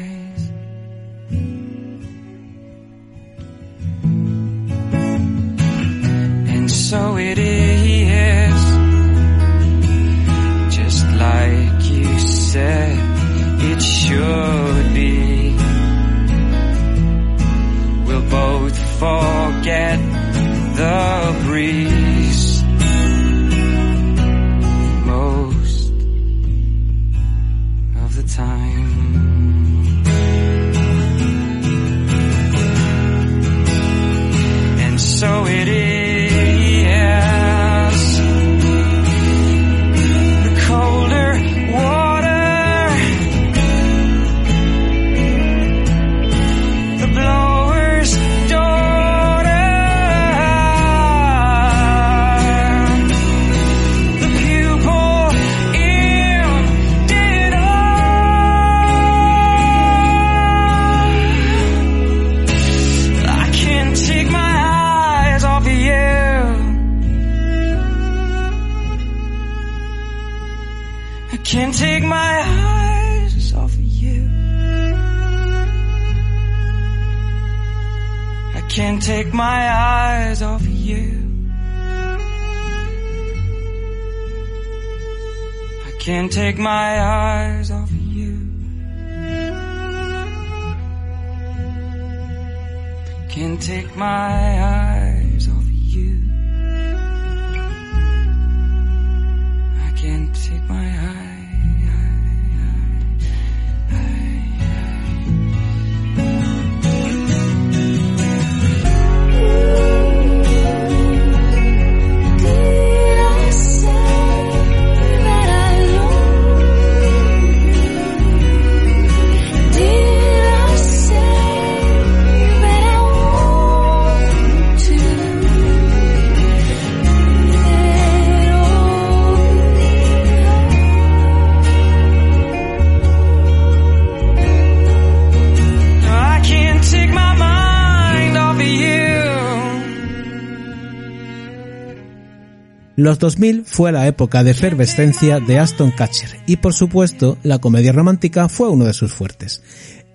Los 2000 fue la época de efervescencia de Aston Catcher y por supuesto la comedia romántica fue uno de sus fuertes.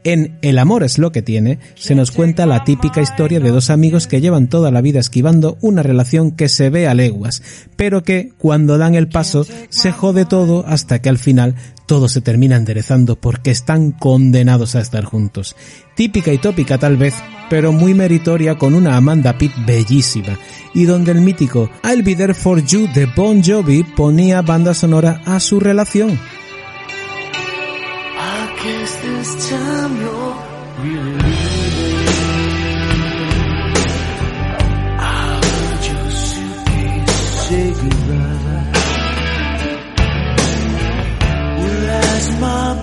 En El amor es lo que tiene se nos cuenta la típica historia de dos amigos que llevan toda la vida esquivando una relación que se ve a leguas, pero que cuando dan el paso se jode todo hasta que al final todo se termina enderezando porque están condenados a estar juntos. Típica y tópica tal vez, pero muy meritoria con una Amanda Pitt bellísima, y donde el mítico I'll Be There For You de Bon Jovi ponía banda sonora a su relación. Guess this time you're really leaving. I heard your suitcase say goodbye. Well, as my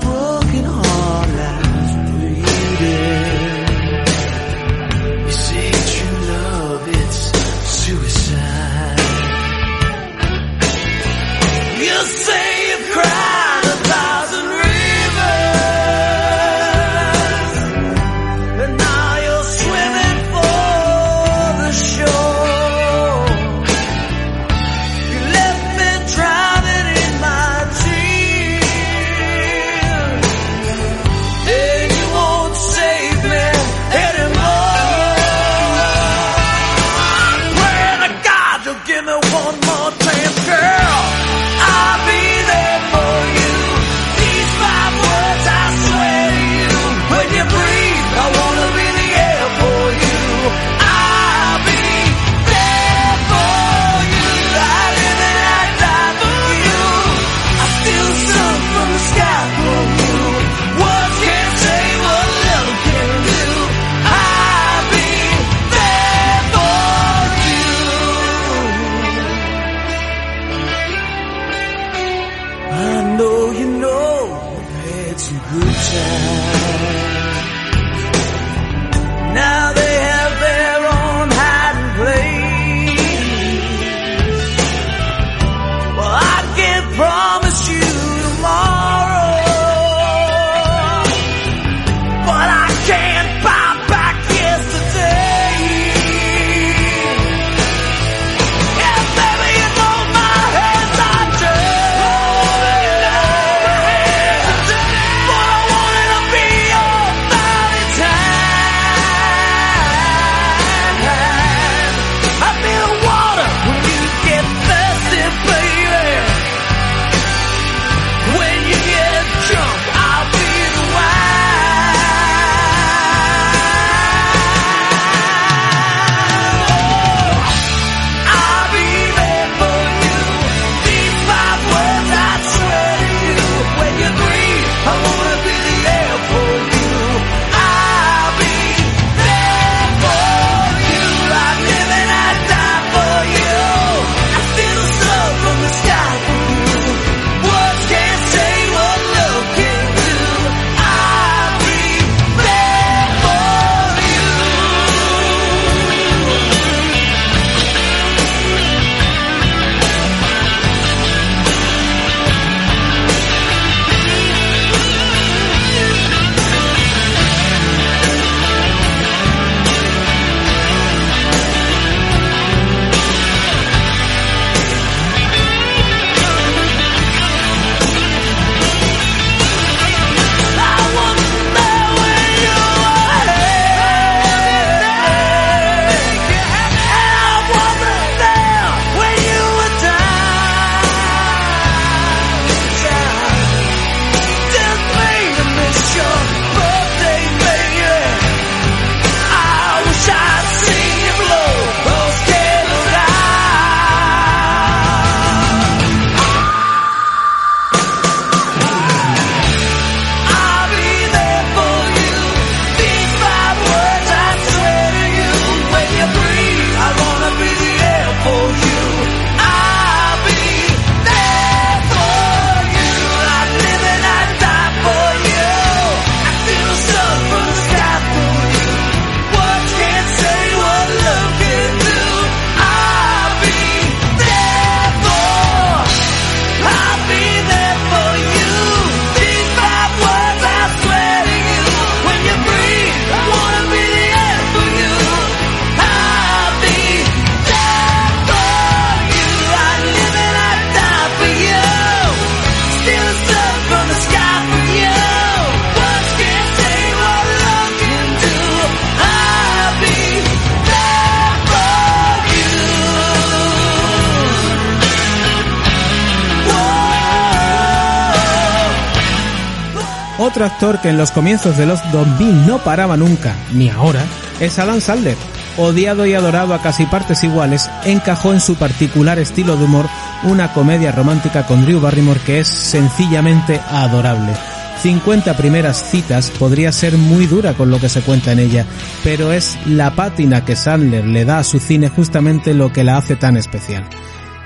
Actor que en los comienzos de los 2000 no paraba nunca, ni ahora, es Alan Sandler. Odiado y adorado a casi partes iguales, encajó en su particular estilo de humor una comedia romántica con Drew Barrymore que es sencillamente adorable. 50 primeras citas podría ser muy dura con lo que se cuenta en ella, pero es la pátina que Sandler le da a su cine justamente lo que la hace tan especial.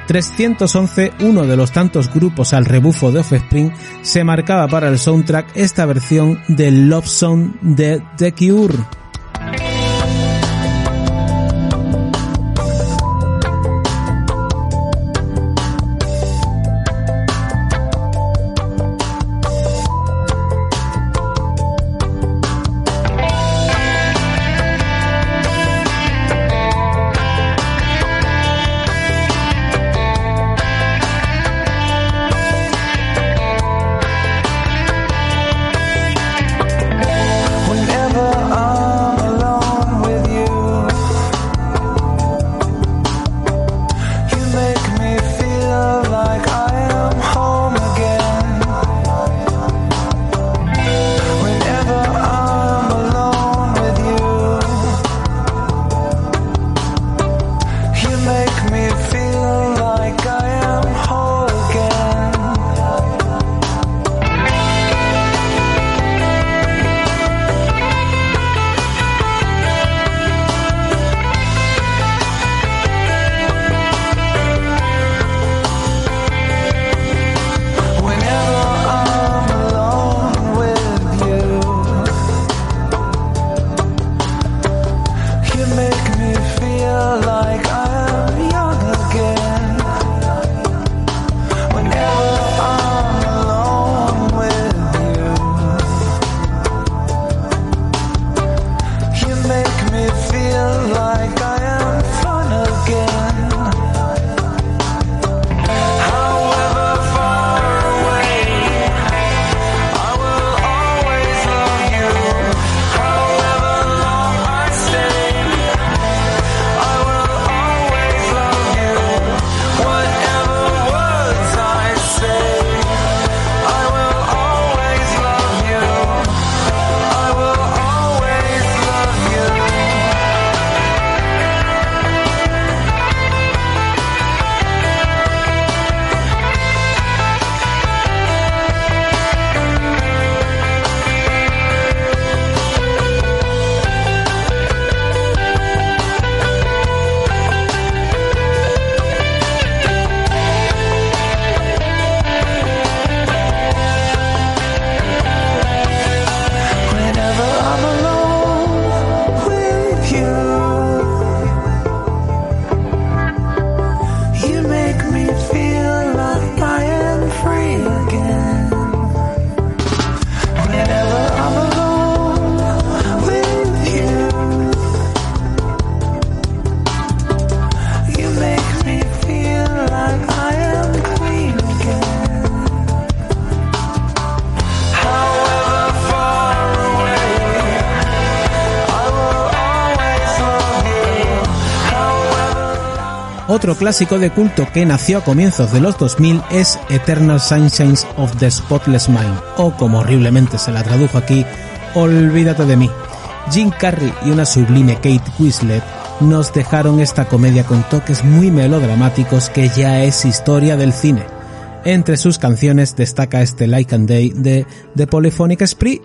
311, uno de los tantos grupos al rebufo de Offspring, se marcaba para el soundtrack esta versión del Love Song de The Cure. Otro clásico de culto que nació a comienzos de los 2000 es Eternal Sunshines of the Spotless Mind, o como horriblemente se la tradujo aquí, Olvídate de mí. Jim Carrey y una sublime Kate Winslet nos dejaron esta comedia con toques muy melodramáticos que ya es historia del cine. Entre sus canciones destaca este Like and Day de The Polyphonic Spree.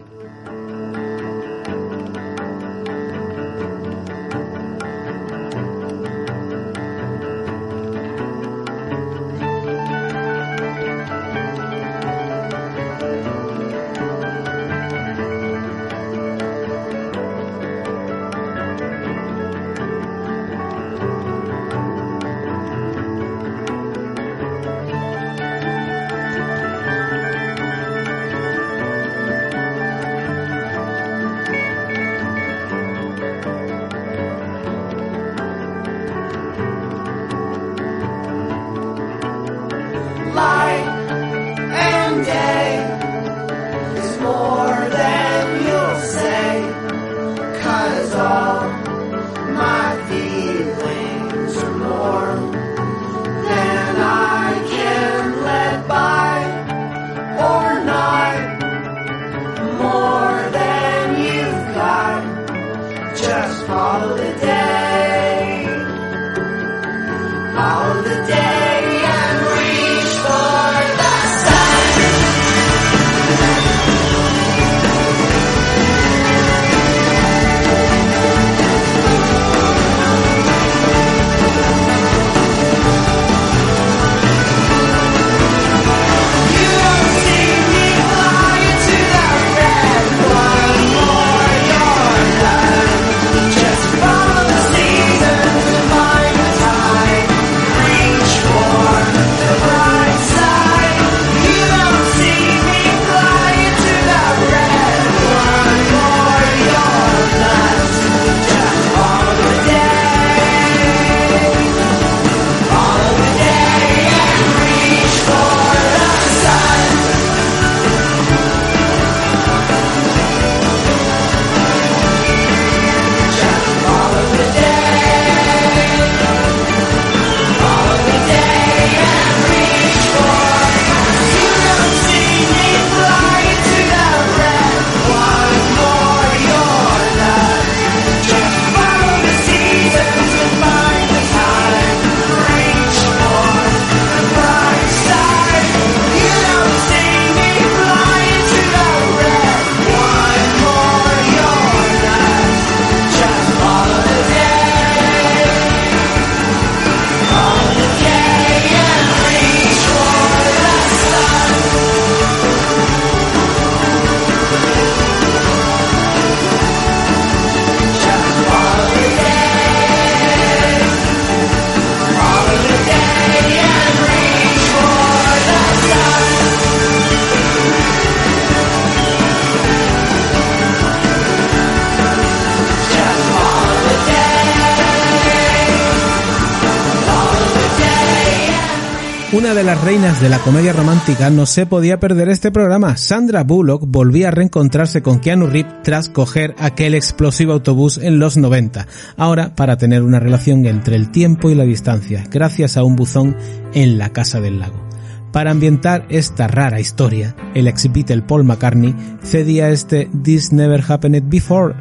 De la comedia romántica no se podía perder este programa. Sandra Bullock volvía a reencontrarse con Keanu Reeves tras coger aquel explosivo autobús en los 90. Ahora para tener una relación entre el tiempo y la distancia, gracias a un buzón en la casa del lago. Para ambientar esta rara historia, el ex Beatle Paul McCartney cedía este This Never Happened Before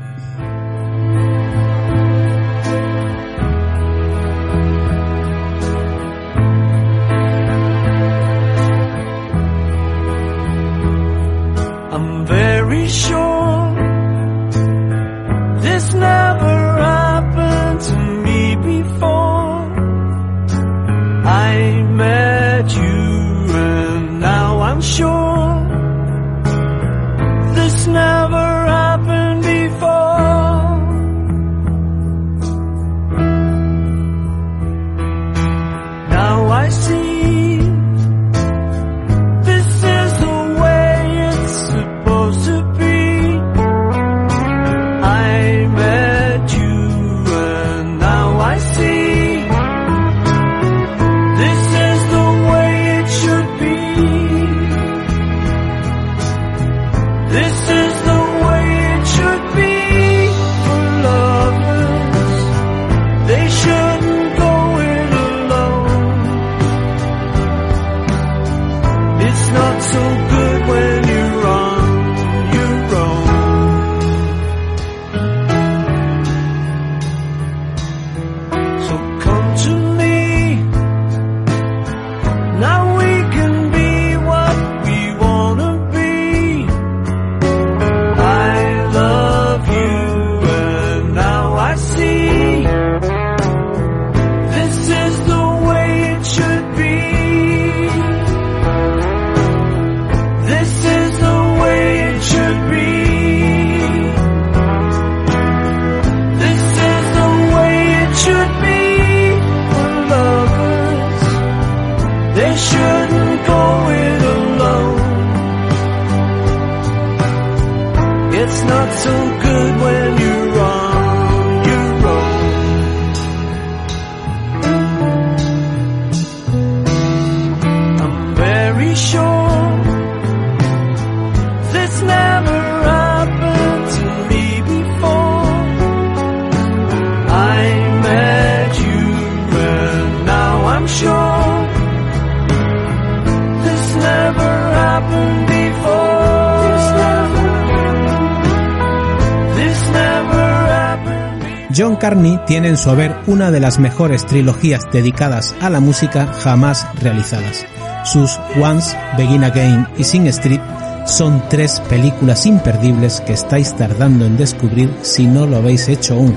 tiene en su haber una de las mejores trilogías dedicadas a la música jamás realizadas. Sus Once, Begin Again y Sing Street son tres películas imperdibles que estáis tardando en descubrir si no lo habéis hecho aún.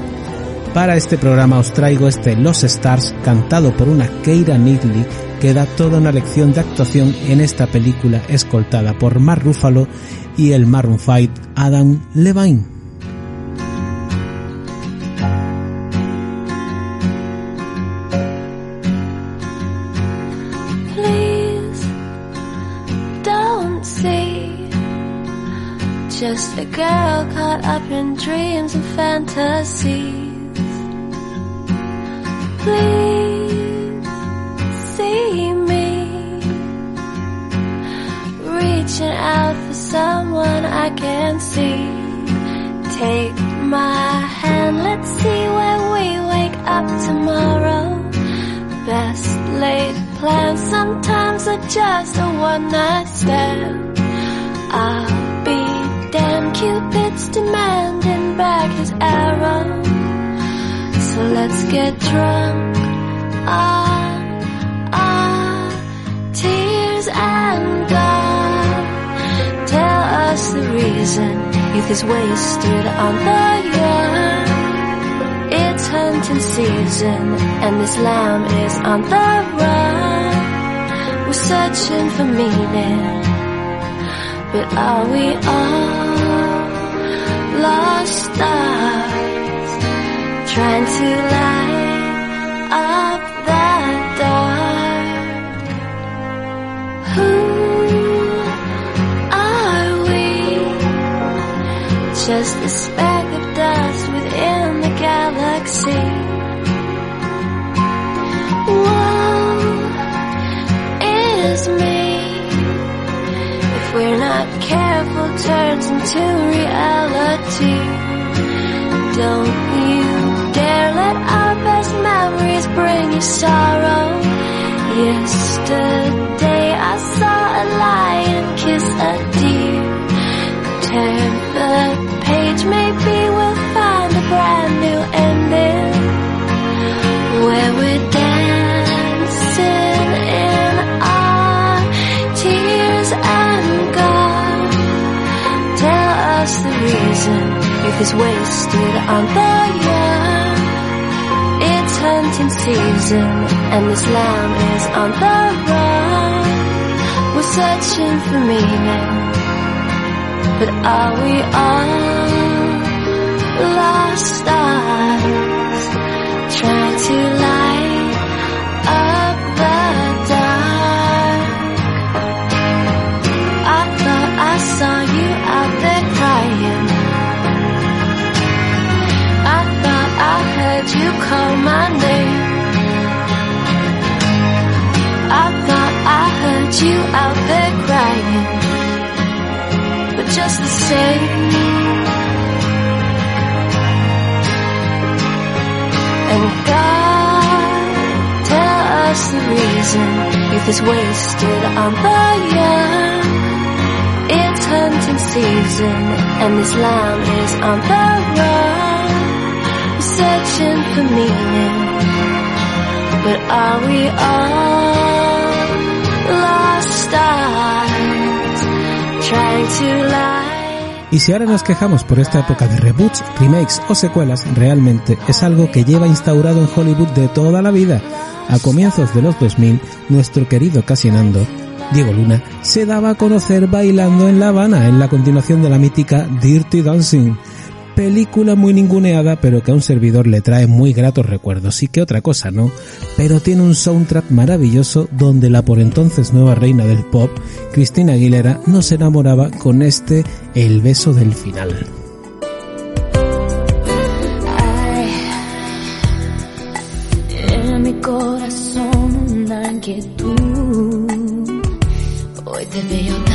Para este programa os traigo este Los Stars cantado por una Keira Knightley que da toda una lección de actuación en esta película escoltada por Mark Ruffalo y el Maroon 5 Adam Levine. nos quejamos por esta época de reboots, remakes o secuelas, realmente es algo que lleva instaurado en Hollywood de toda la vida. A comienzos de los 2000, nuestro querido Casinando, Diego Luna, se daba a conocer bailando en La Habana en la continuación de la mítica Dirty Dancing. Película muy ninguneada, pero que a un servidor le trae muy gratos recuerdos. Y que otra cosa, ¿no? pero tiene un soundtrack maravilloso donde la por entonces nueva reina del pop, Cristina Aguilera, nos enamoraba con este El beso del final. corazón inquietud. Hoy te veo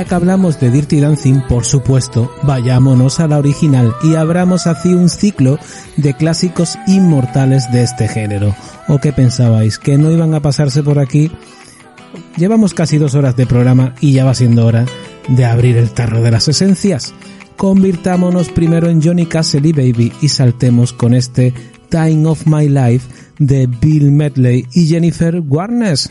ya que hablamos de Dirty Dancing, por supuesto, vayámonos a la original y abramos así un ciclo de clásicos inmortales de este género. ¿O qué pensabais? ¿Que no iban a pasarse por aquí? Llevamos casi dos horas de programa y ya va siendo hora de abrir el tarro de las esencias. Convirtámonos primero en Johnny Cassidy y Baby y saltemos con este Time of My Life de Bill Medley y Jennifer Warnes.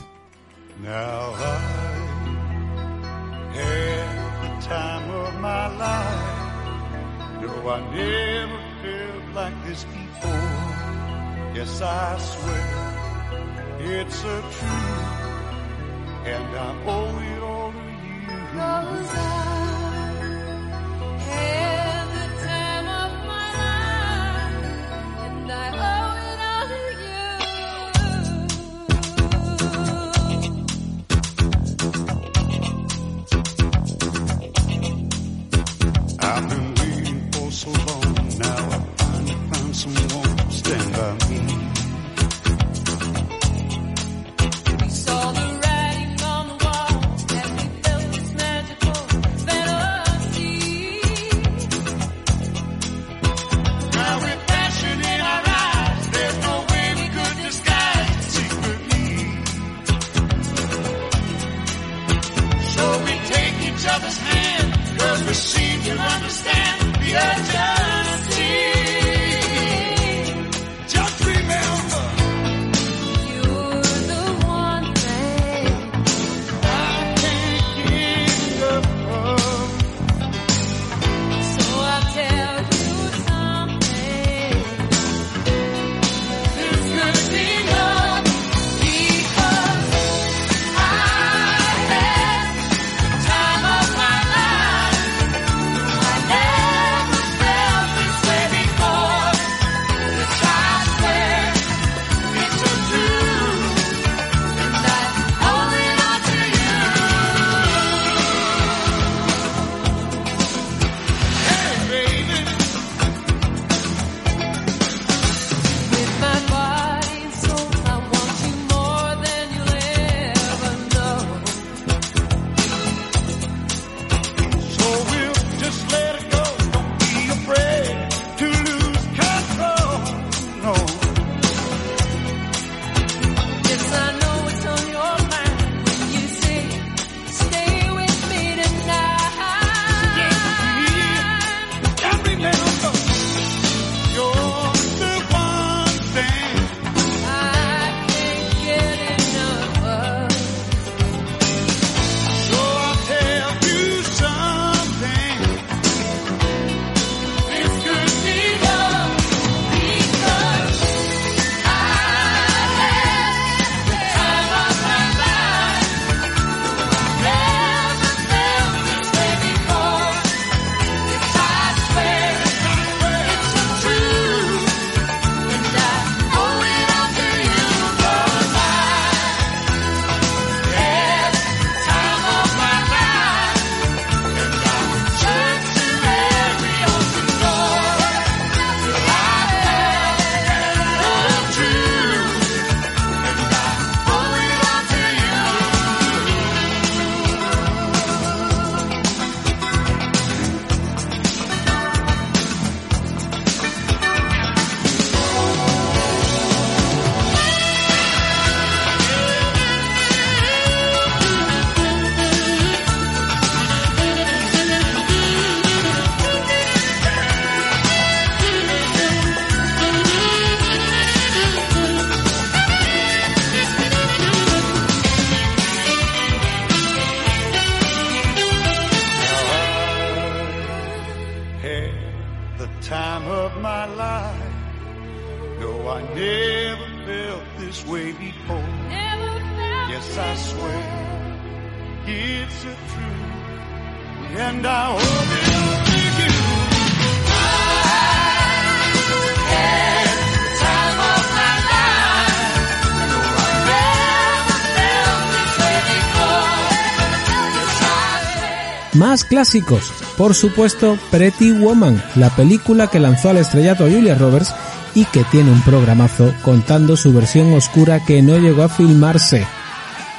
Más clásicos, por supuesto, Pretty Woman, la película que lanzó al estrellato a Julia Roberts y que tiene un programazo contando su versión oscura que no llegó a filmarse.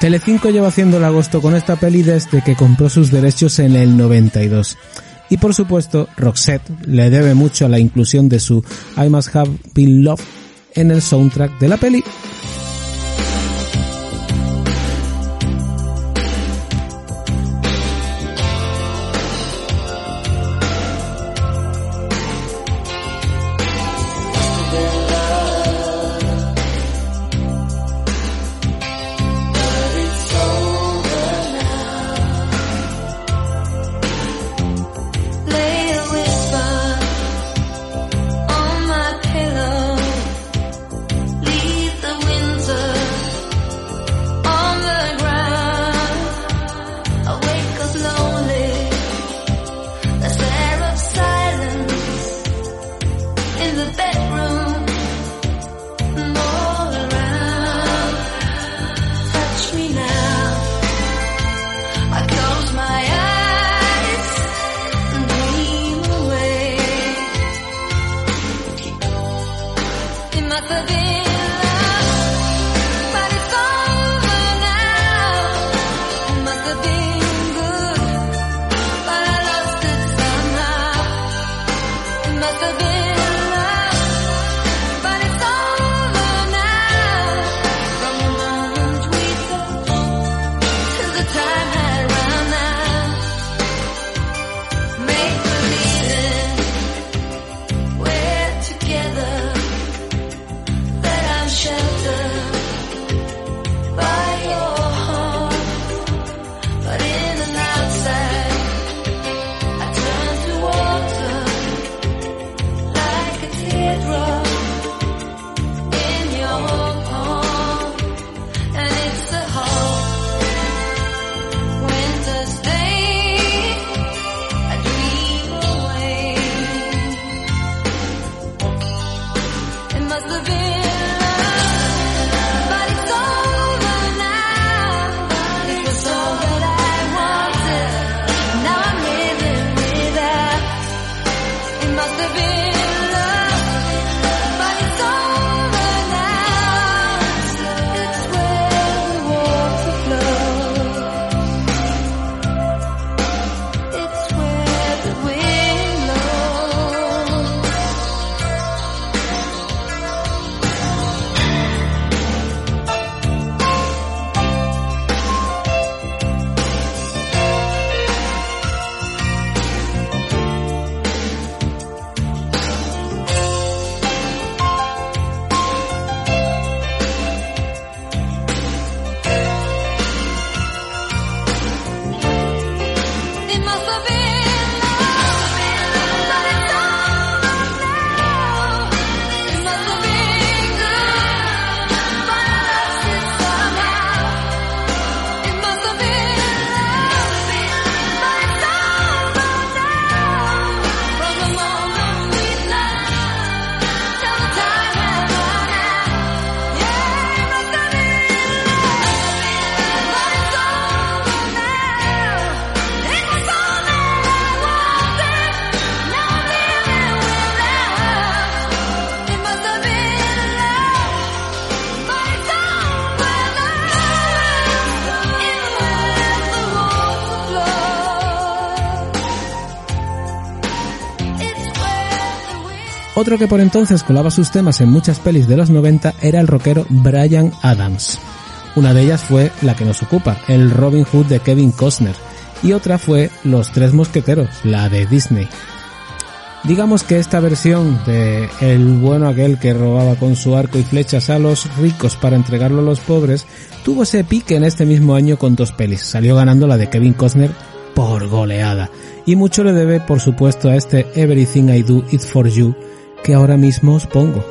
Telecinco lleva haciendo el agosto con esta peli desde que compró sus derechos en el 92. Y por supuesto, Roxette le debe mucho a la inclusión de su I Must Have Been Loved en el soundtrack de la peli. Otro que por entonces colaba sus temas en muchas pelis de los 90 era el rockero Brian Adams. Una de ellas fue la que nos ocupa, el Robin Hood de Kevin Costner, y otra fue Los Tres Mosqueteros, la de Disney. Digamos que esta versión de el bueno aquel que robaba con su arco y flechas a los ricos para entregarlo a los pobres tuvo ese pique en este mismo año con dos pelis. Salió ganando la de Kevin Costner por goleada. Y mucho le debe, por supuesto, a este Everything I Do It For You que ahora mismo os pongo.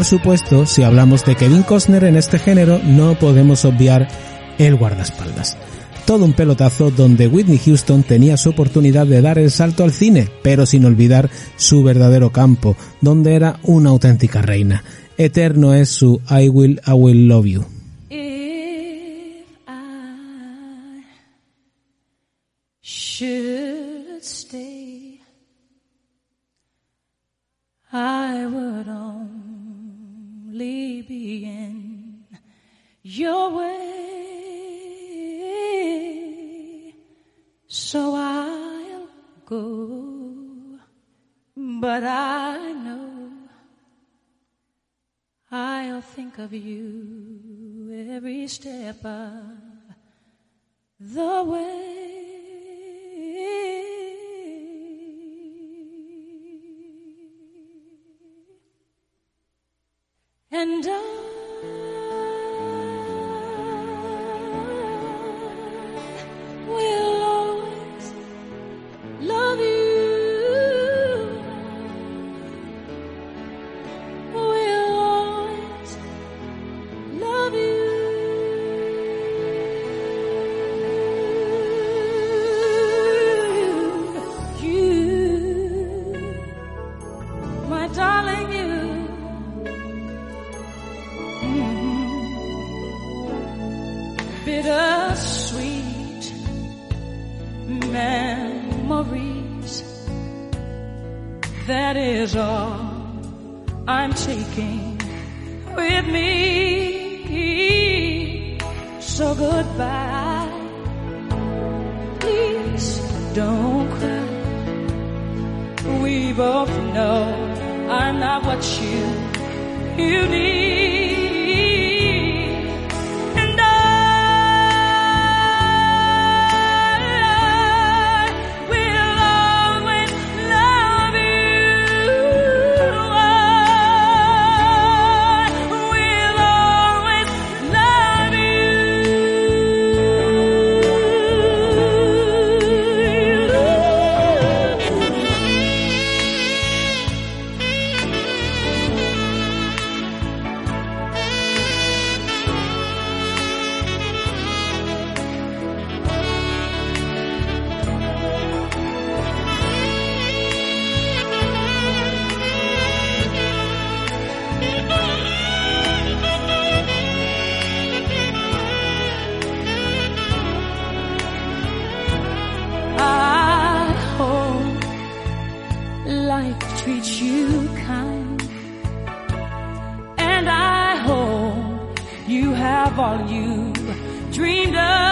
Por supuesto, si hablamos de Kevin Costner en este género, no podemos obviar el guardaespaldas. Todo un pelotazo donde Whitney Houston tenía su oportunidad de dar el salto al cine, pero sin olvidar su verdadero campo, donde era una auténtica reina. Eterno es su I Will, I Will Love You. Of you every step of the way. All you dreamed of.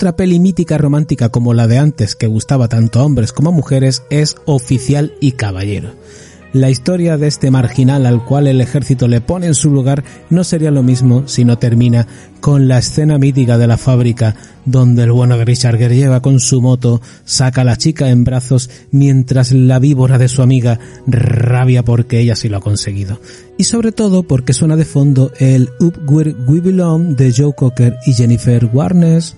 Otra peli mítica romántica como la de antes que gustaba tanto a hombres como a mujeres es Oficial y Caballero. La historia de este marginal al cual el ejército le pone en su lugar no sería lo mismo si no termina con la escena mítica de la fábrica donde el bueno Richard Gere lleva con su moto, saca a la chica en brazos mientras la víbora de su amiga rabia porque ella sí lo ha conseguido. Y sobre todo porque suena de fondo el Up Where We Belong de Joe Cocker y Jennifer Warnes.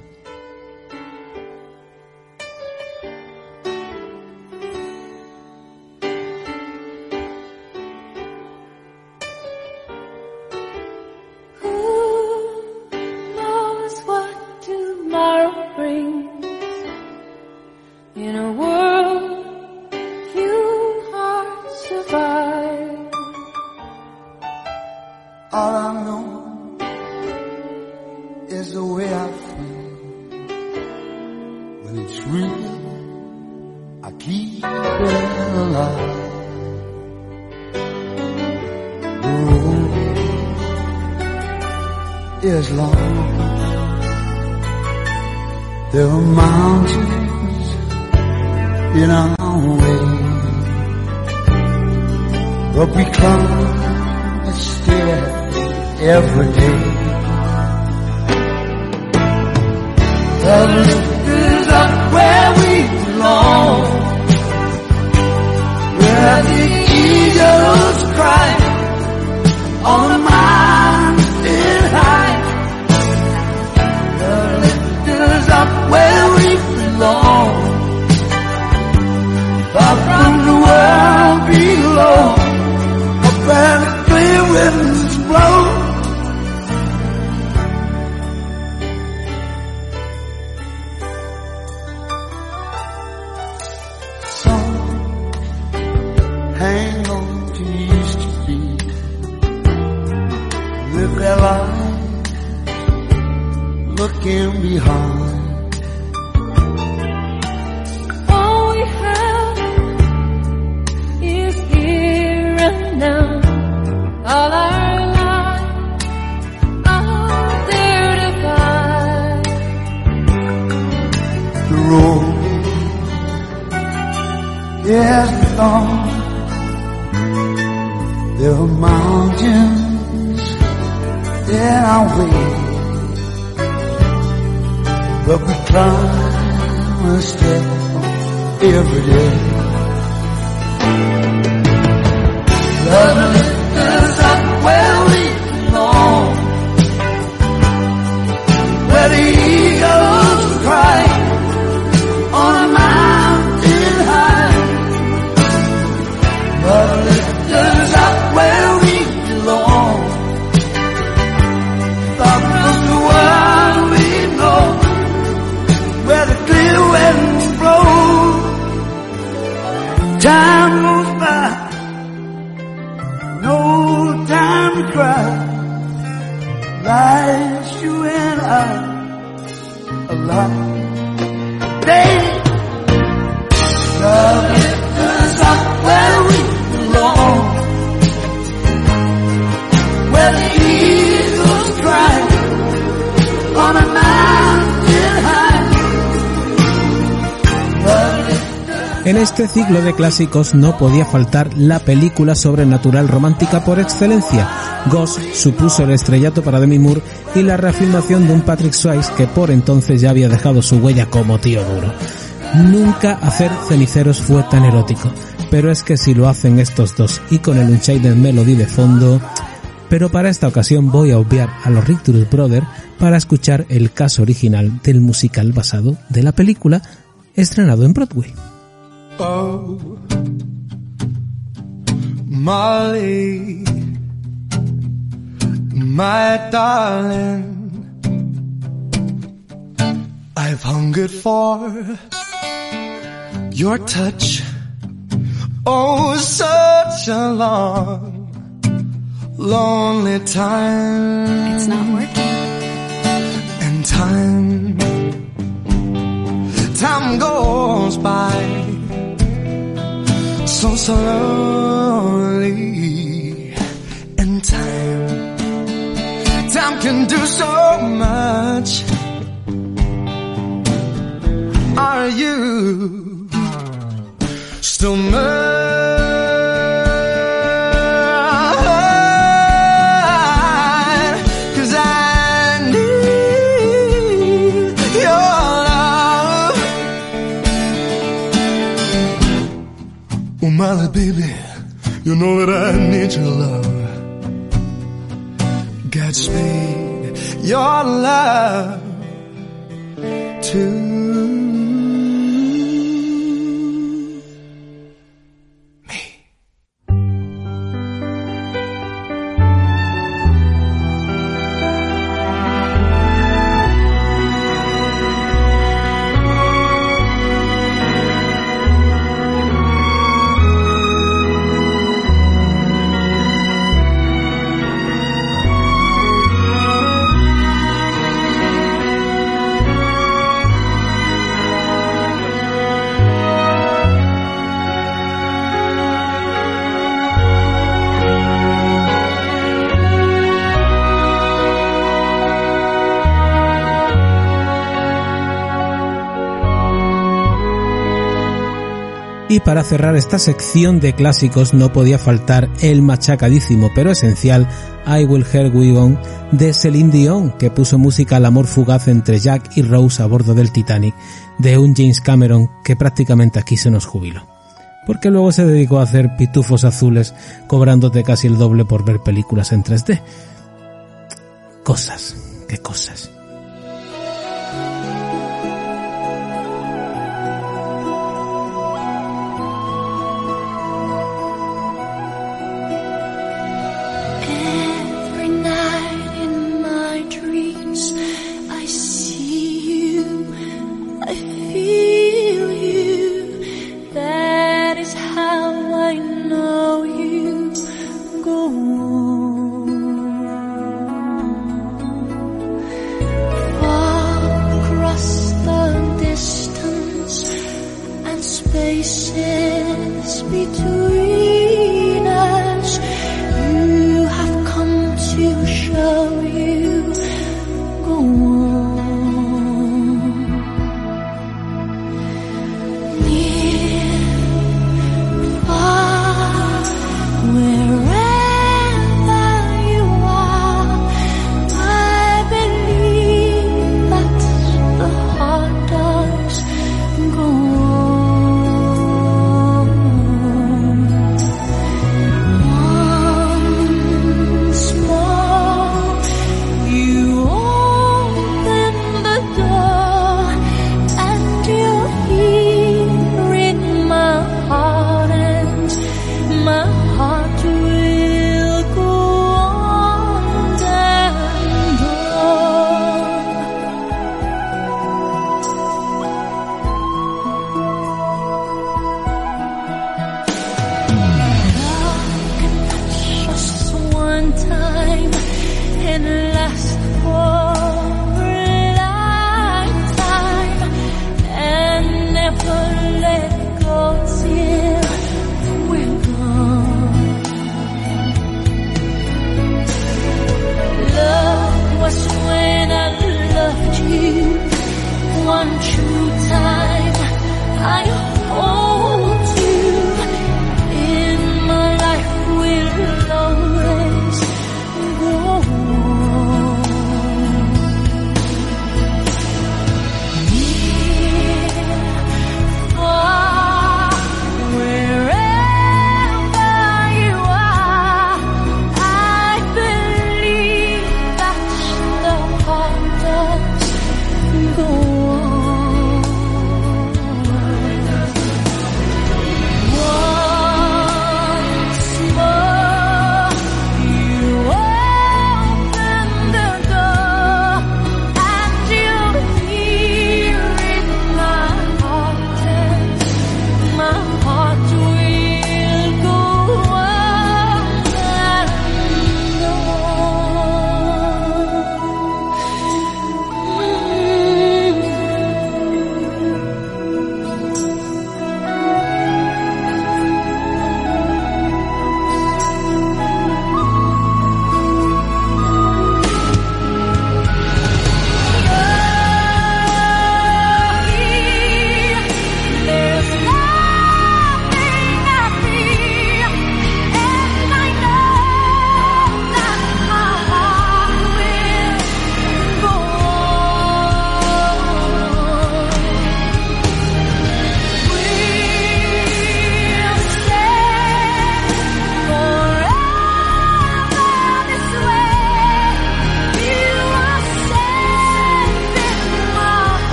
Clásicos no podía faltar la película sobrenatural romántica por excelencia. Ghost supuso el estrellato para Demi Moore y la reafirmación de un Patrick Swayze que por entonces ya había dejado su huella como tío duro. Nunca hacer ceniceros fue tan erótico, pero es que si lo hacen estos dos y con el Unchained Melody de fondo... Pero para esta ocasión voy a obviar a los Righteous Brothers para escuchar el caso original del musical basado de la película estrenado en Broadway. Oh, Molly, my darling, I've hungered for your touch. Oh, such a long, lonely time. It's not working. And time, time goes by so slowly. And time time can do so much. Are you still mine know that I need your love. Godspeed, your love too. Y para cerrar esta sección de clásicos no podía faltar el machacadísimo pero esencial I Will Hear We On de Celine Dion, que puso música al amor fugaz entre Jack y Rose a bordo del Titanic, de un James Cameron que prácticamente aquí se nos jubiló. Porque luego se dedicó a hacer pitufos azules, cobrándote casi el doble por ver películas en 3D. Cosas, qué cosas.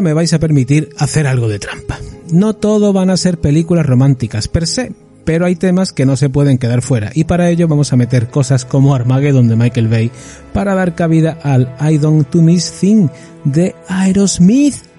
Me vais a permitir hacer algo de trampa. No todo van a ser películas románticas per se, pero hay temas que no se pueden quedar fuera y para ello vamos a meter cosas como Armageddon de Michael Bay para dar cabida al I Don't To Miss Thing de Aerosmith.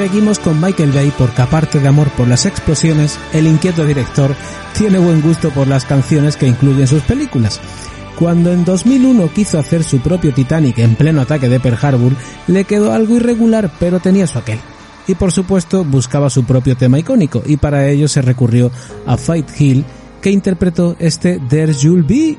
Seguimos con Michael Bay porque aparte de amor por las explosiones, el inquieto director tiene buen gusto por las canciones que incluyen sus películas. Cuando en 2001 quiso hacer su propio Titanic en pleno ataque de Pearl Harbor, le quedó algo irregular, pero tenía su aquel. Y por supuesto buscaba su propio tema icónico, y para ello se recurrió a Fight Hill, que interpretó este There You'll Be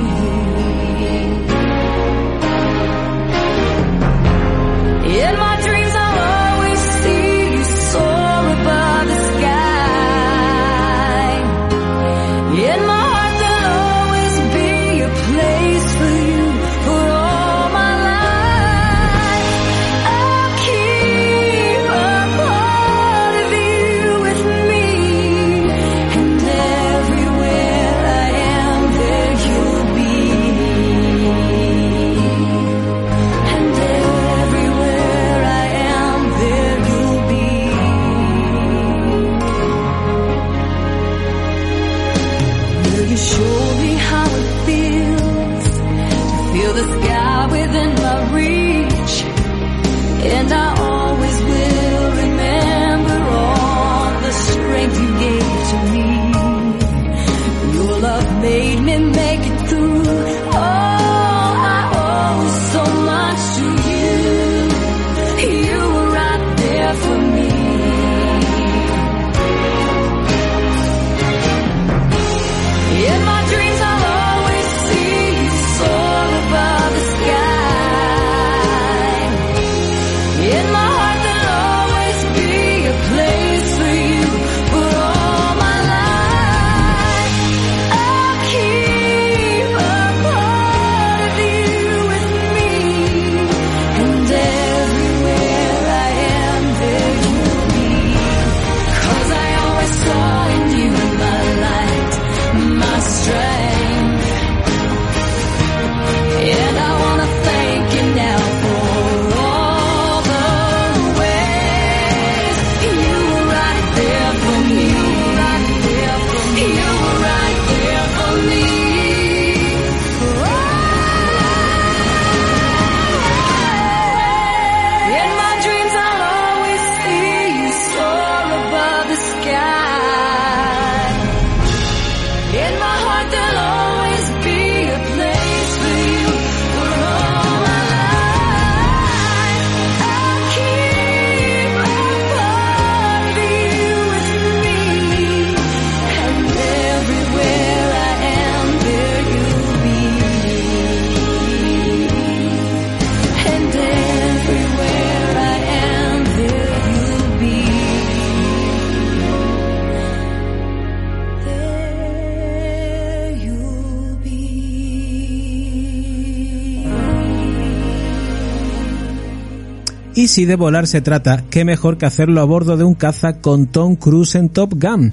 si de volar se trata, qué mejor que hacerlo a bordo de un caza con Tom Cruise en Top Gun.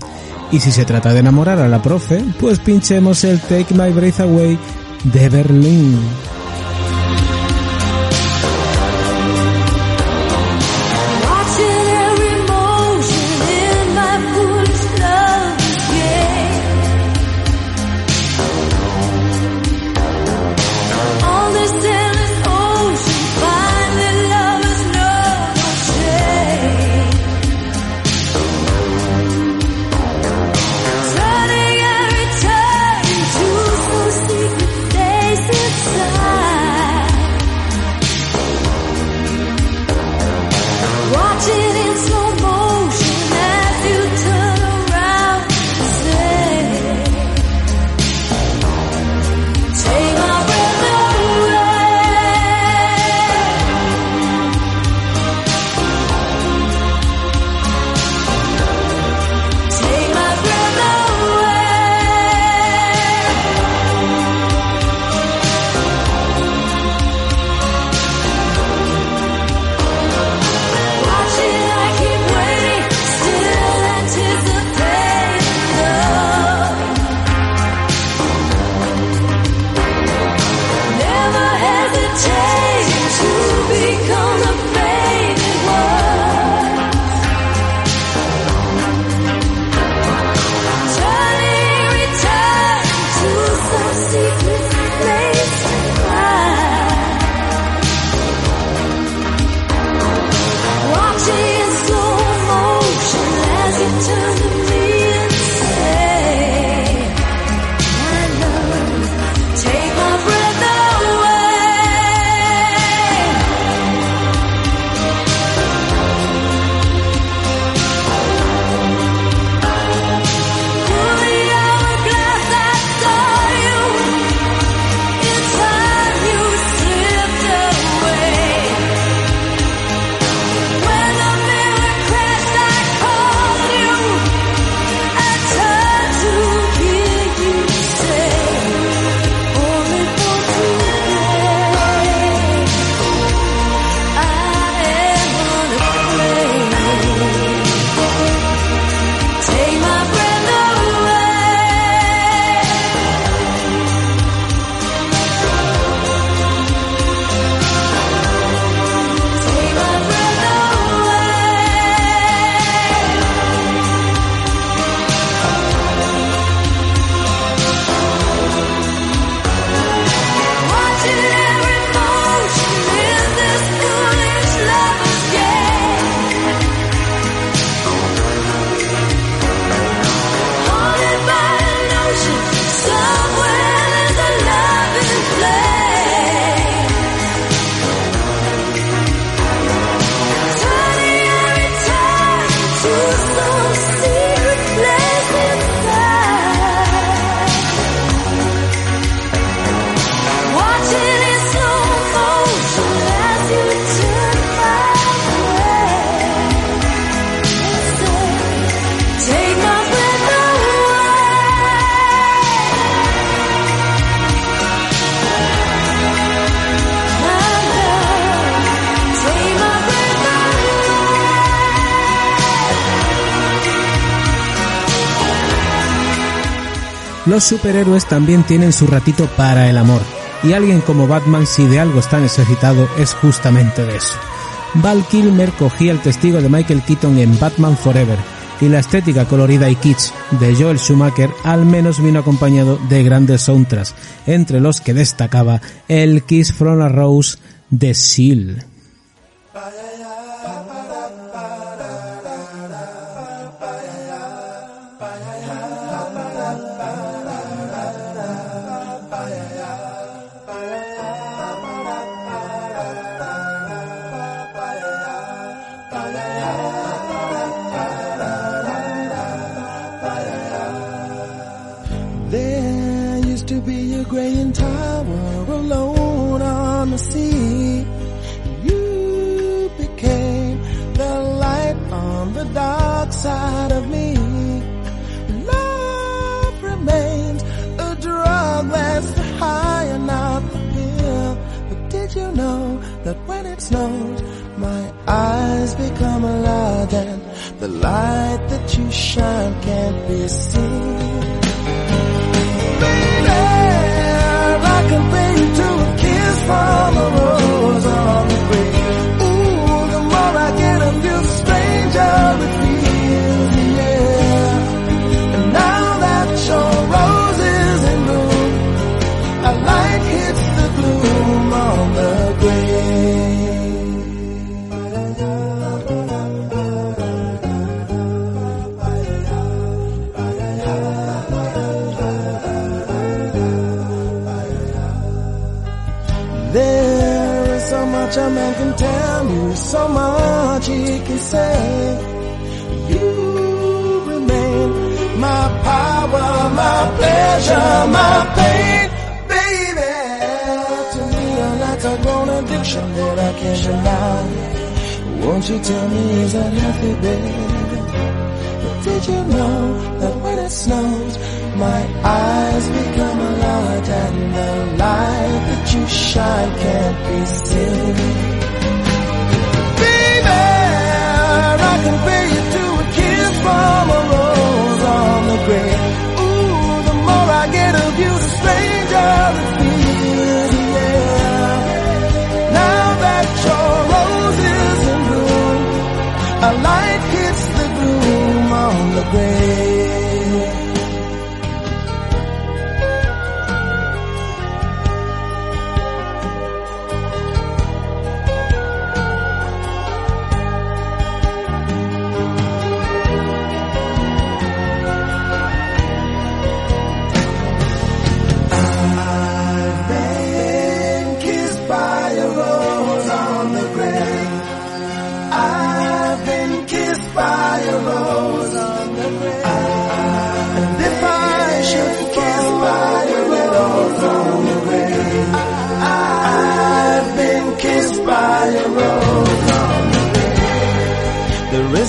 Y si se trata de enamorar a la profe, pues pinchemos el Take My Breath Away de Berlín. Los superhéroes también tienen su ratito para el amor, y alguien como Batman si de algo está necesitado es justamente de eso. Val Kilmer cogía el testigo de Michael Keaton en Batman Forever, y la estética colorida y kitsch de Joel Schumacher al menos vino acompañado de grandes soundtracks, entre los que destacaba el Kiss from a Rose de Seal.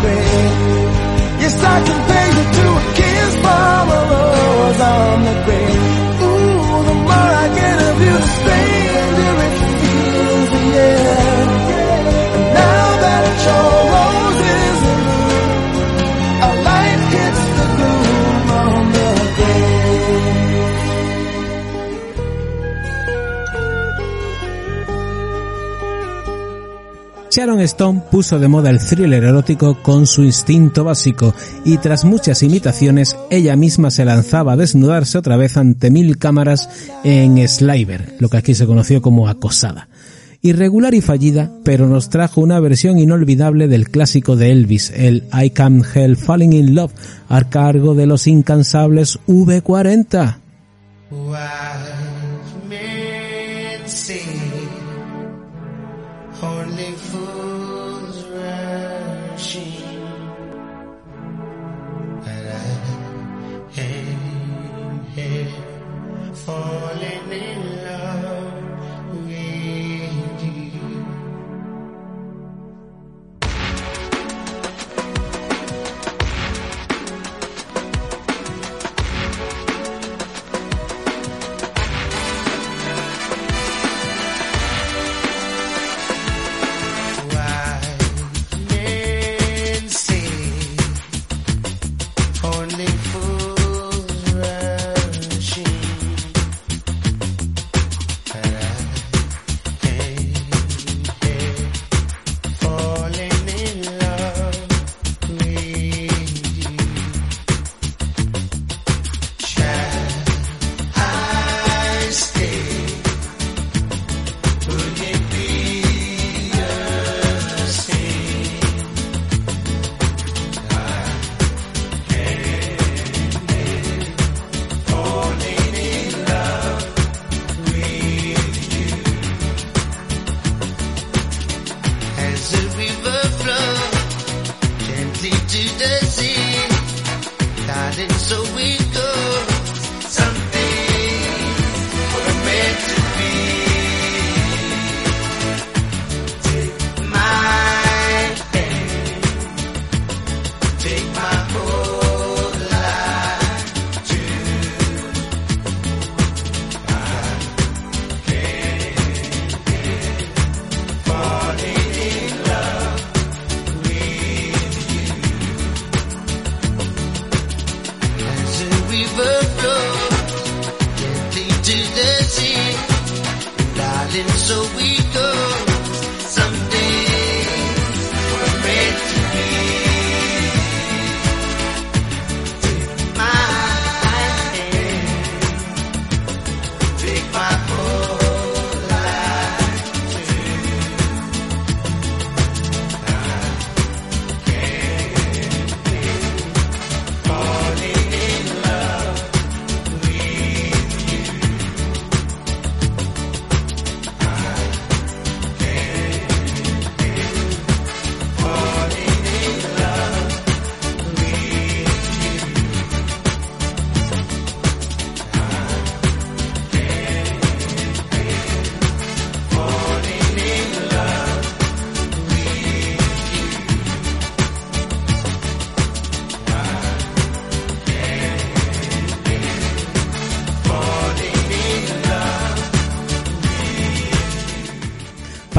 Grave. Yes, I pay you to a kiss from a rose on the grave. Sharon Stone puso de moda el thriller erótico con su instinto básico y tras muchas imitaciones ella misma se lanzaba a desnudarse otra vez ante mil cámaras en Sliver, lo que aquí se conoció como acosada. Irregular y fallida, pero nos trajo una versión inolvidable del clásico de Elvis, el I Can't Help Falling in Love, a cargo de los incansables V40.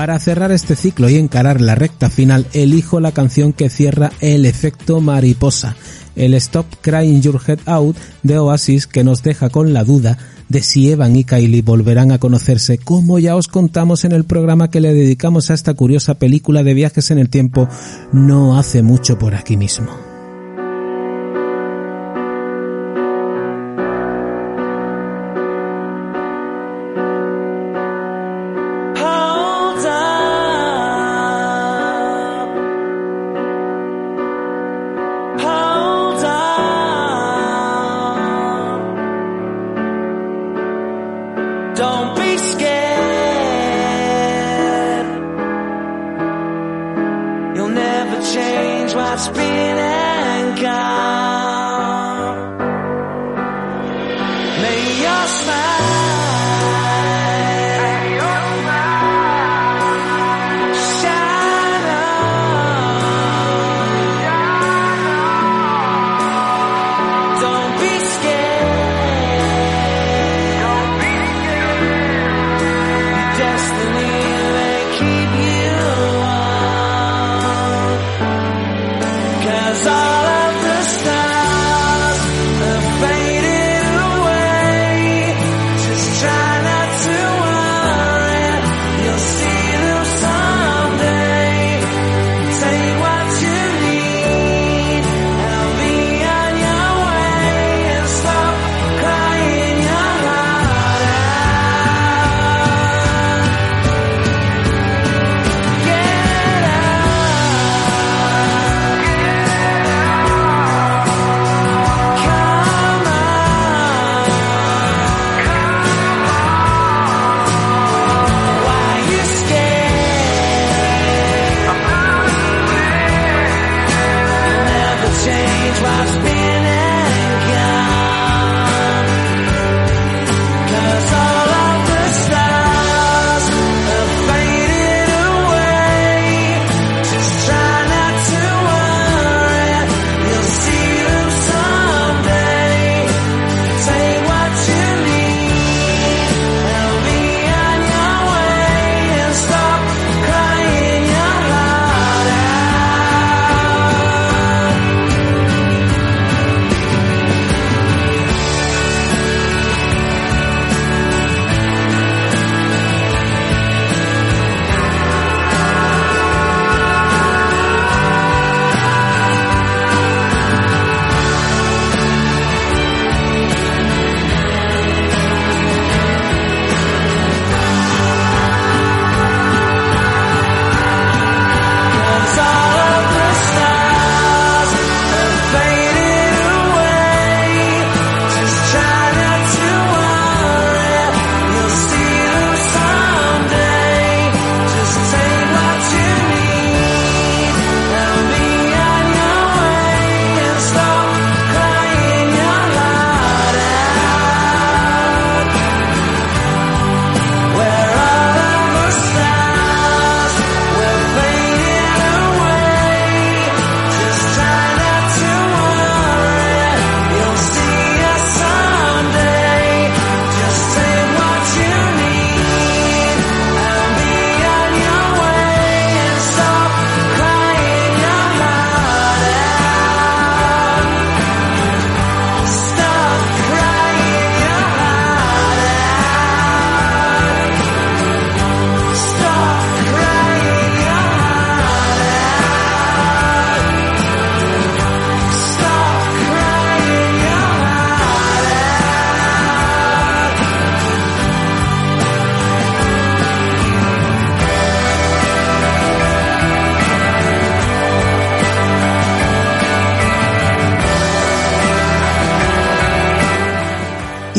Para cerrar este ciclo y encarar la recta final, elijo la canción que cierra el efecto mariposa, el Stop Crying Your Head Out de Oasis que nos deja con la duda de si Evan y Kylie volverán a conocerse, como ya os contamos en el programa que le dedicamos a esta curiosa película de viajes en el tiempo no hace mucho por aquí mismo.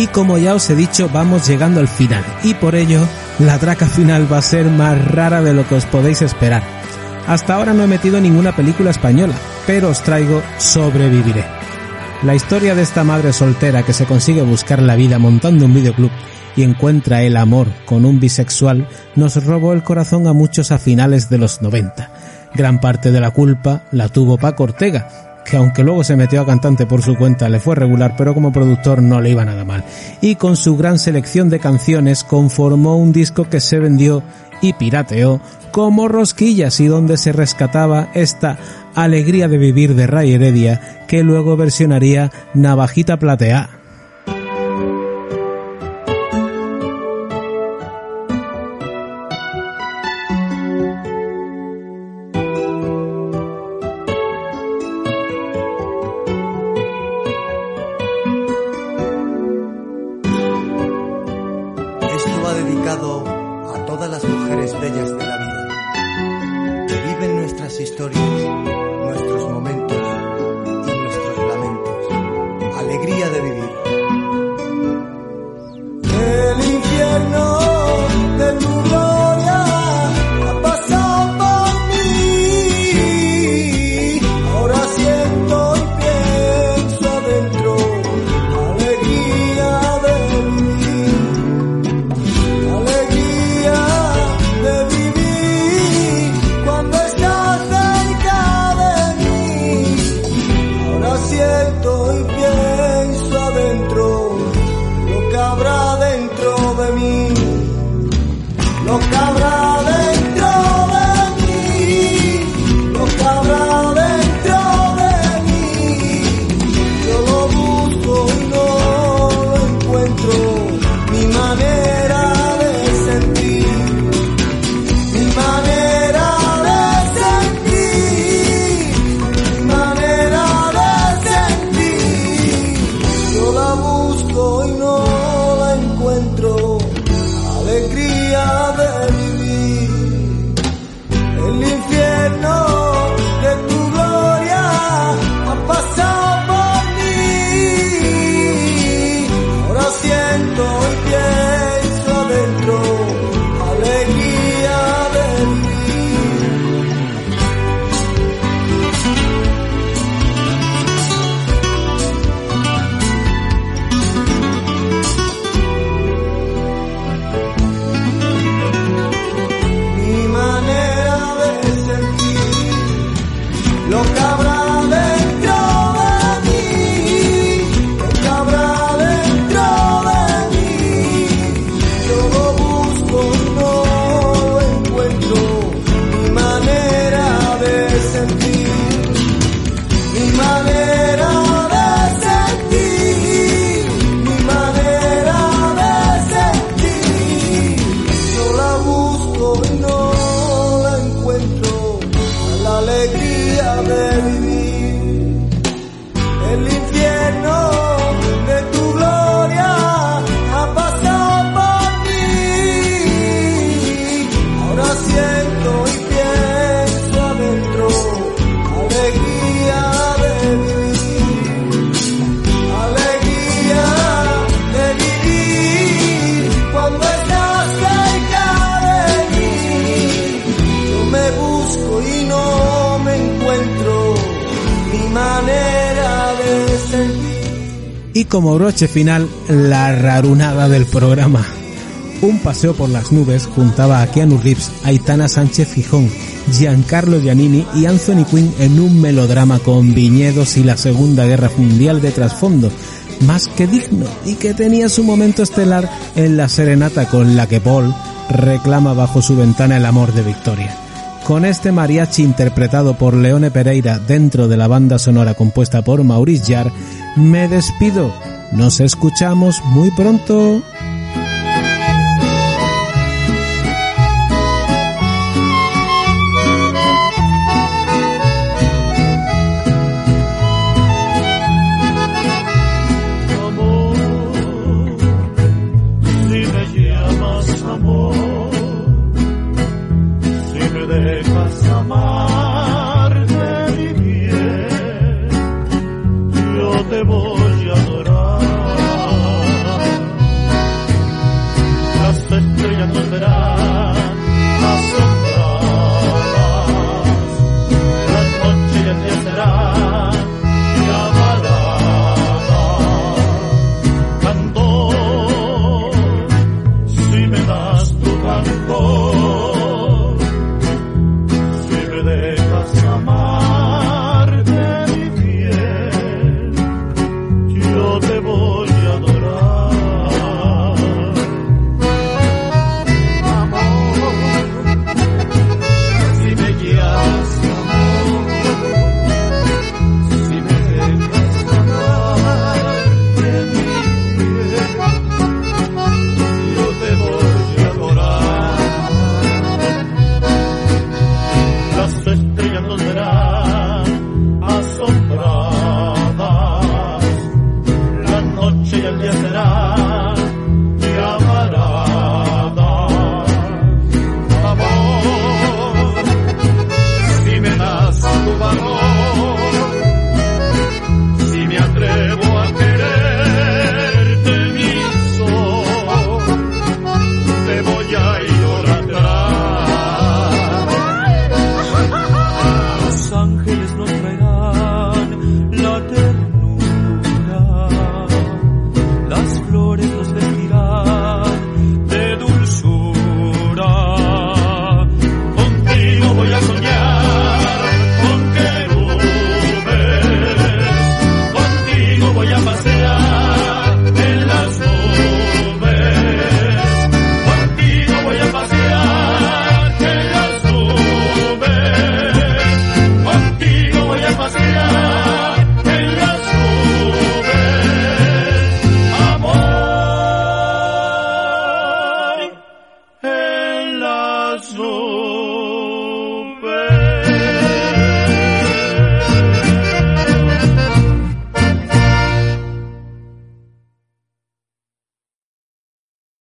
Como ya os he dicho, vamos llegando al final. Y por ello, la traca final va a ser más rara de lo que os podéis esperar. Hasta ahora no he metido ninguna película española, pero os traigo Sobreviviré. La historia de esta madre soltera que se consigue buscar la vida montando un videoclub y encuentra el amor con un bisexual nos robó el corazón a muchos a finales de los 90. Gran parte de la culpa la tuvo Paco Ortega, que aunque luego se metió a cantante por su cuenta le fue regular, pero como productor no le iba nada. Y con su gran selección de canciones conformó un disco que se vendió y pirateó como rosquillas y donde se rescataba esta alegría de vivir de Ray Heredia que luego versionaría Navajita Platea. Como broche final, la rarunada del programa. Un paseo por las nubes juntaba a Keanu Reeves, Aitana Sánchez Fijón, Giancarlo Giannini y Anthony Quinn en un melodrama con viñedos y la Segunda Guerra Mundial de trasfondo, más que digno y que tenía su momento estelar en la serenata con la que Paul reclama bajo su ventana el amor de Victoria. Con este mariachi interpretado por Leone Pereira dentro de la banda sonora compuesta por Maurice Jarre, me despido. Nos escuchamos muy pronto.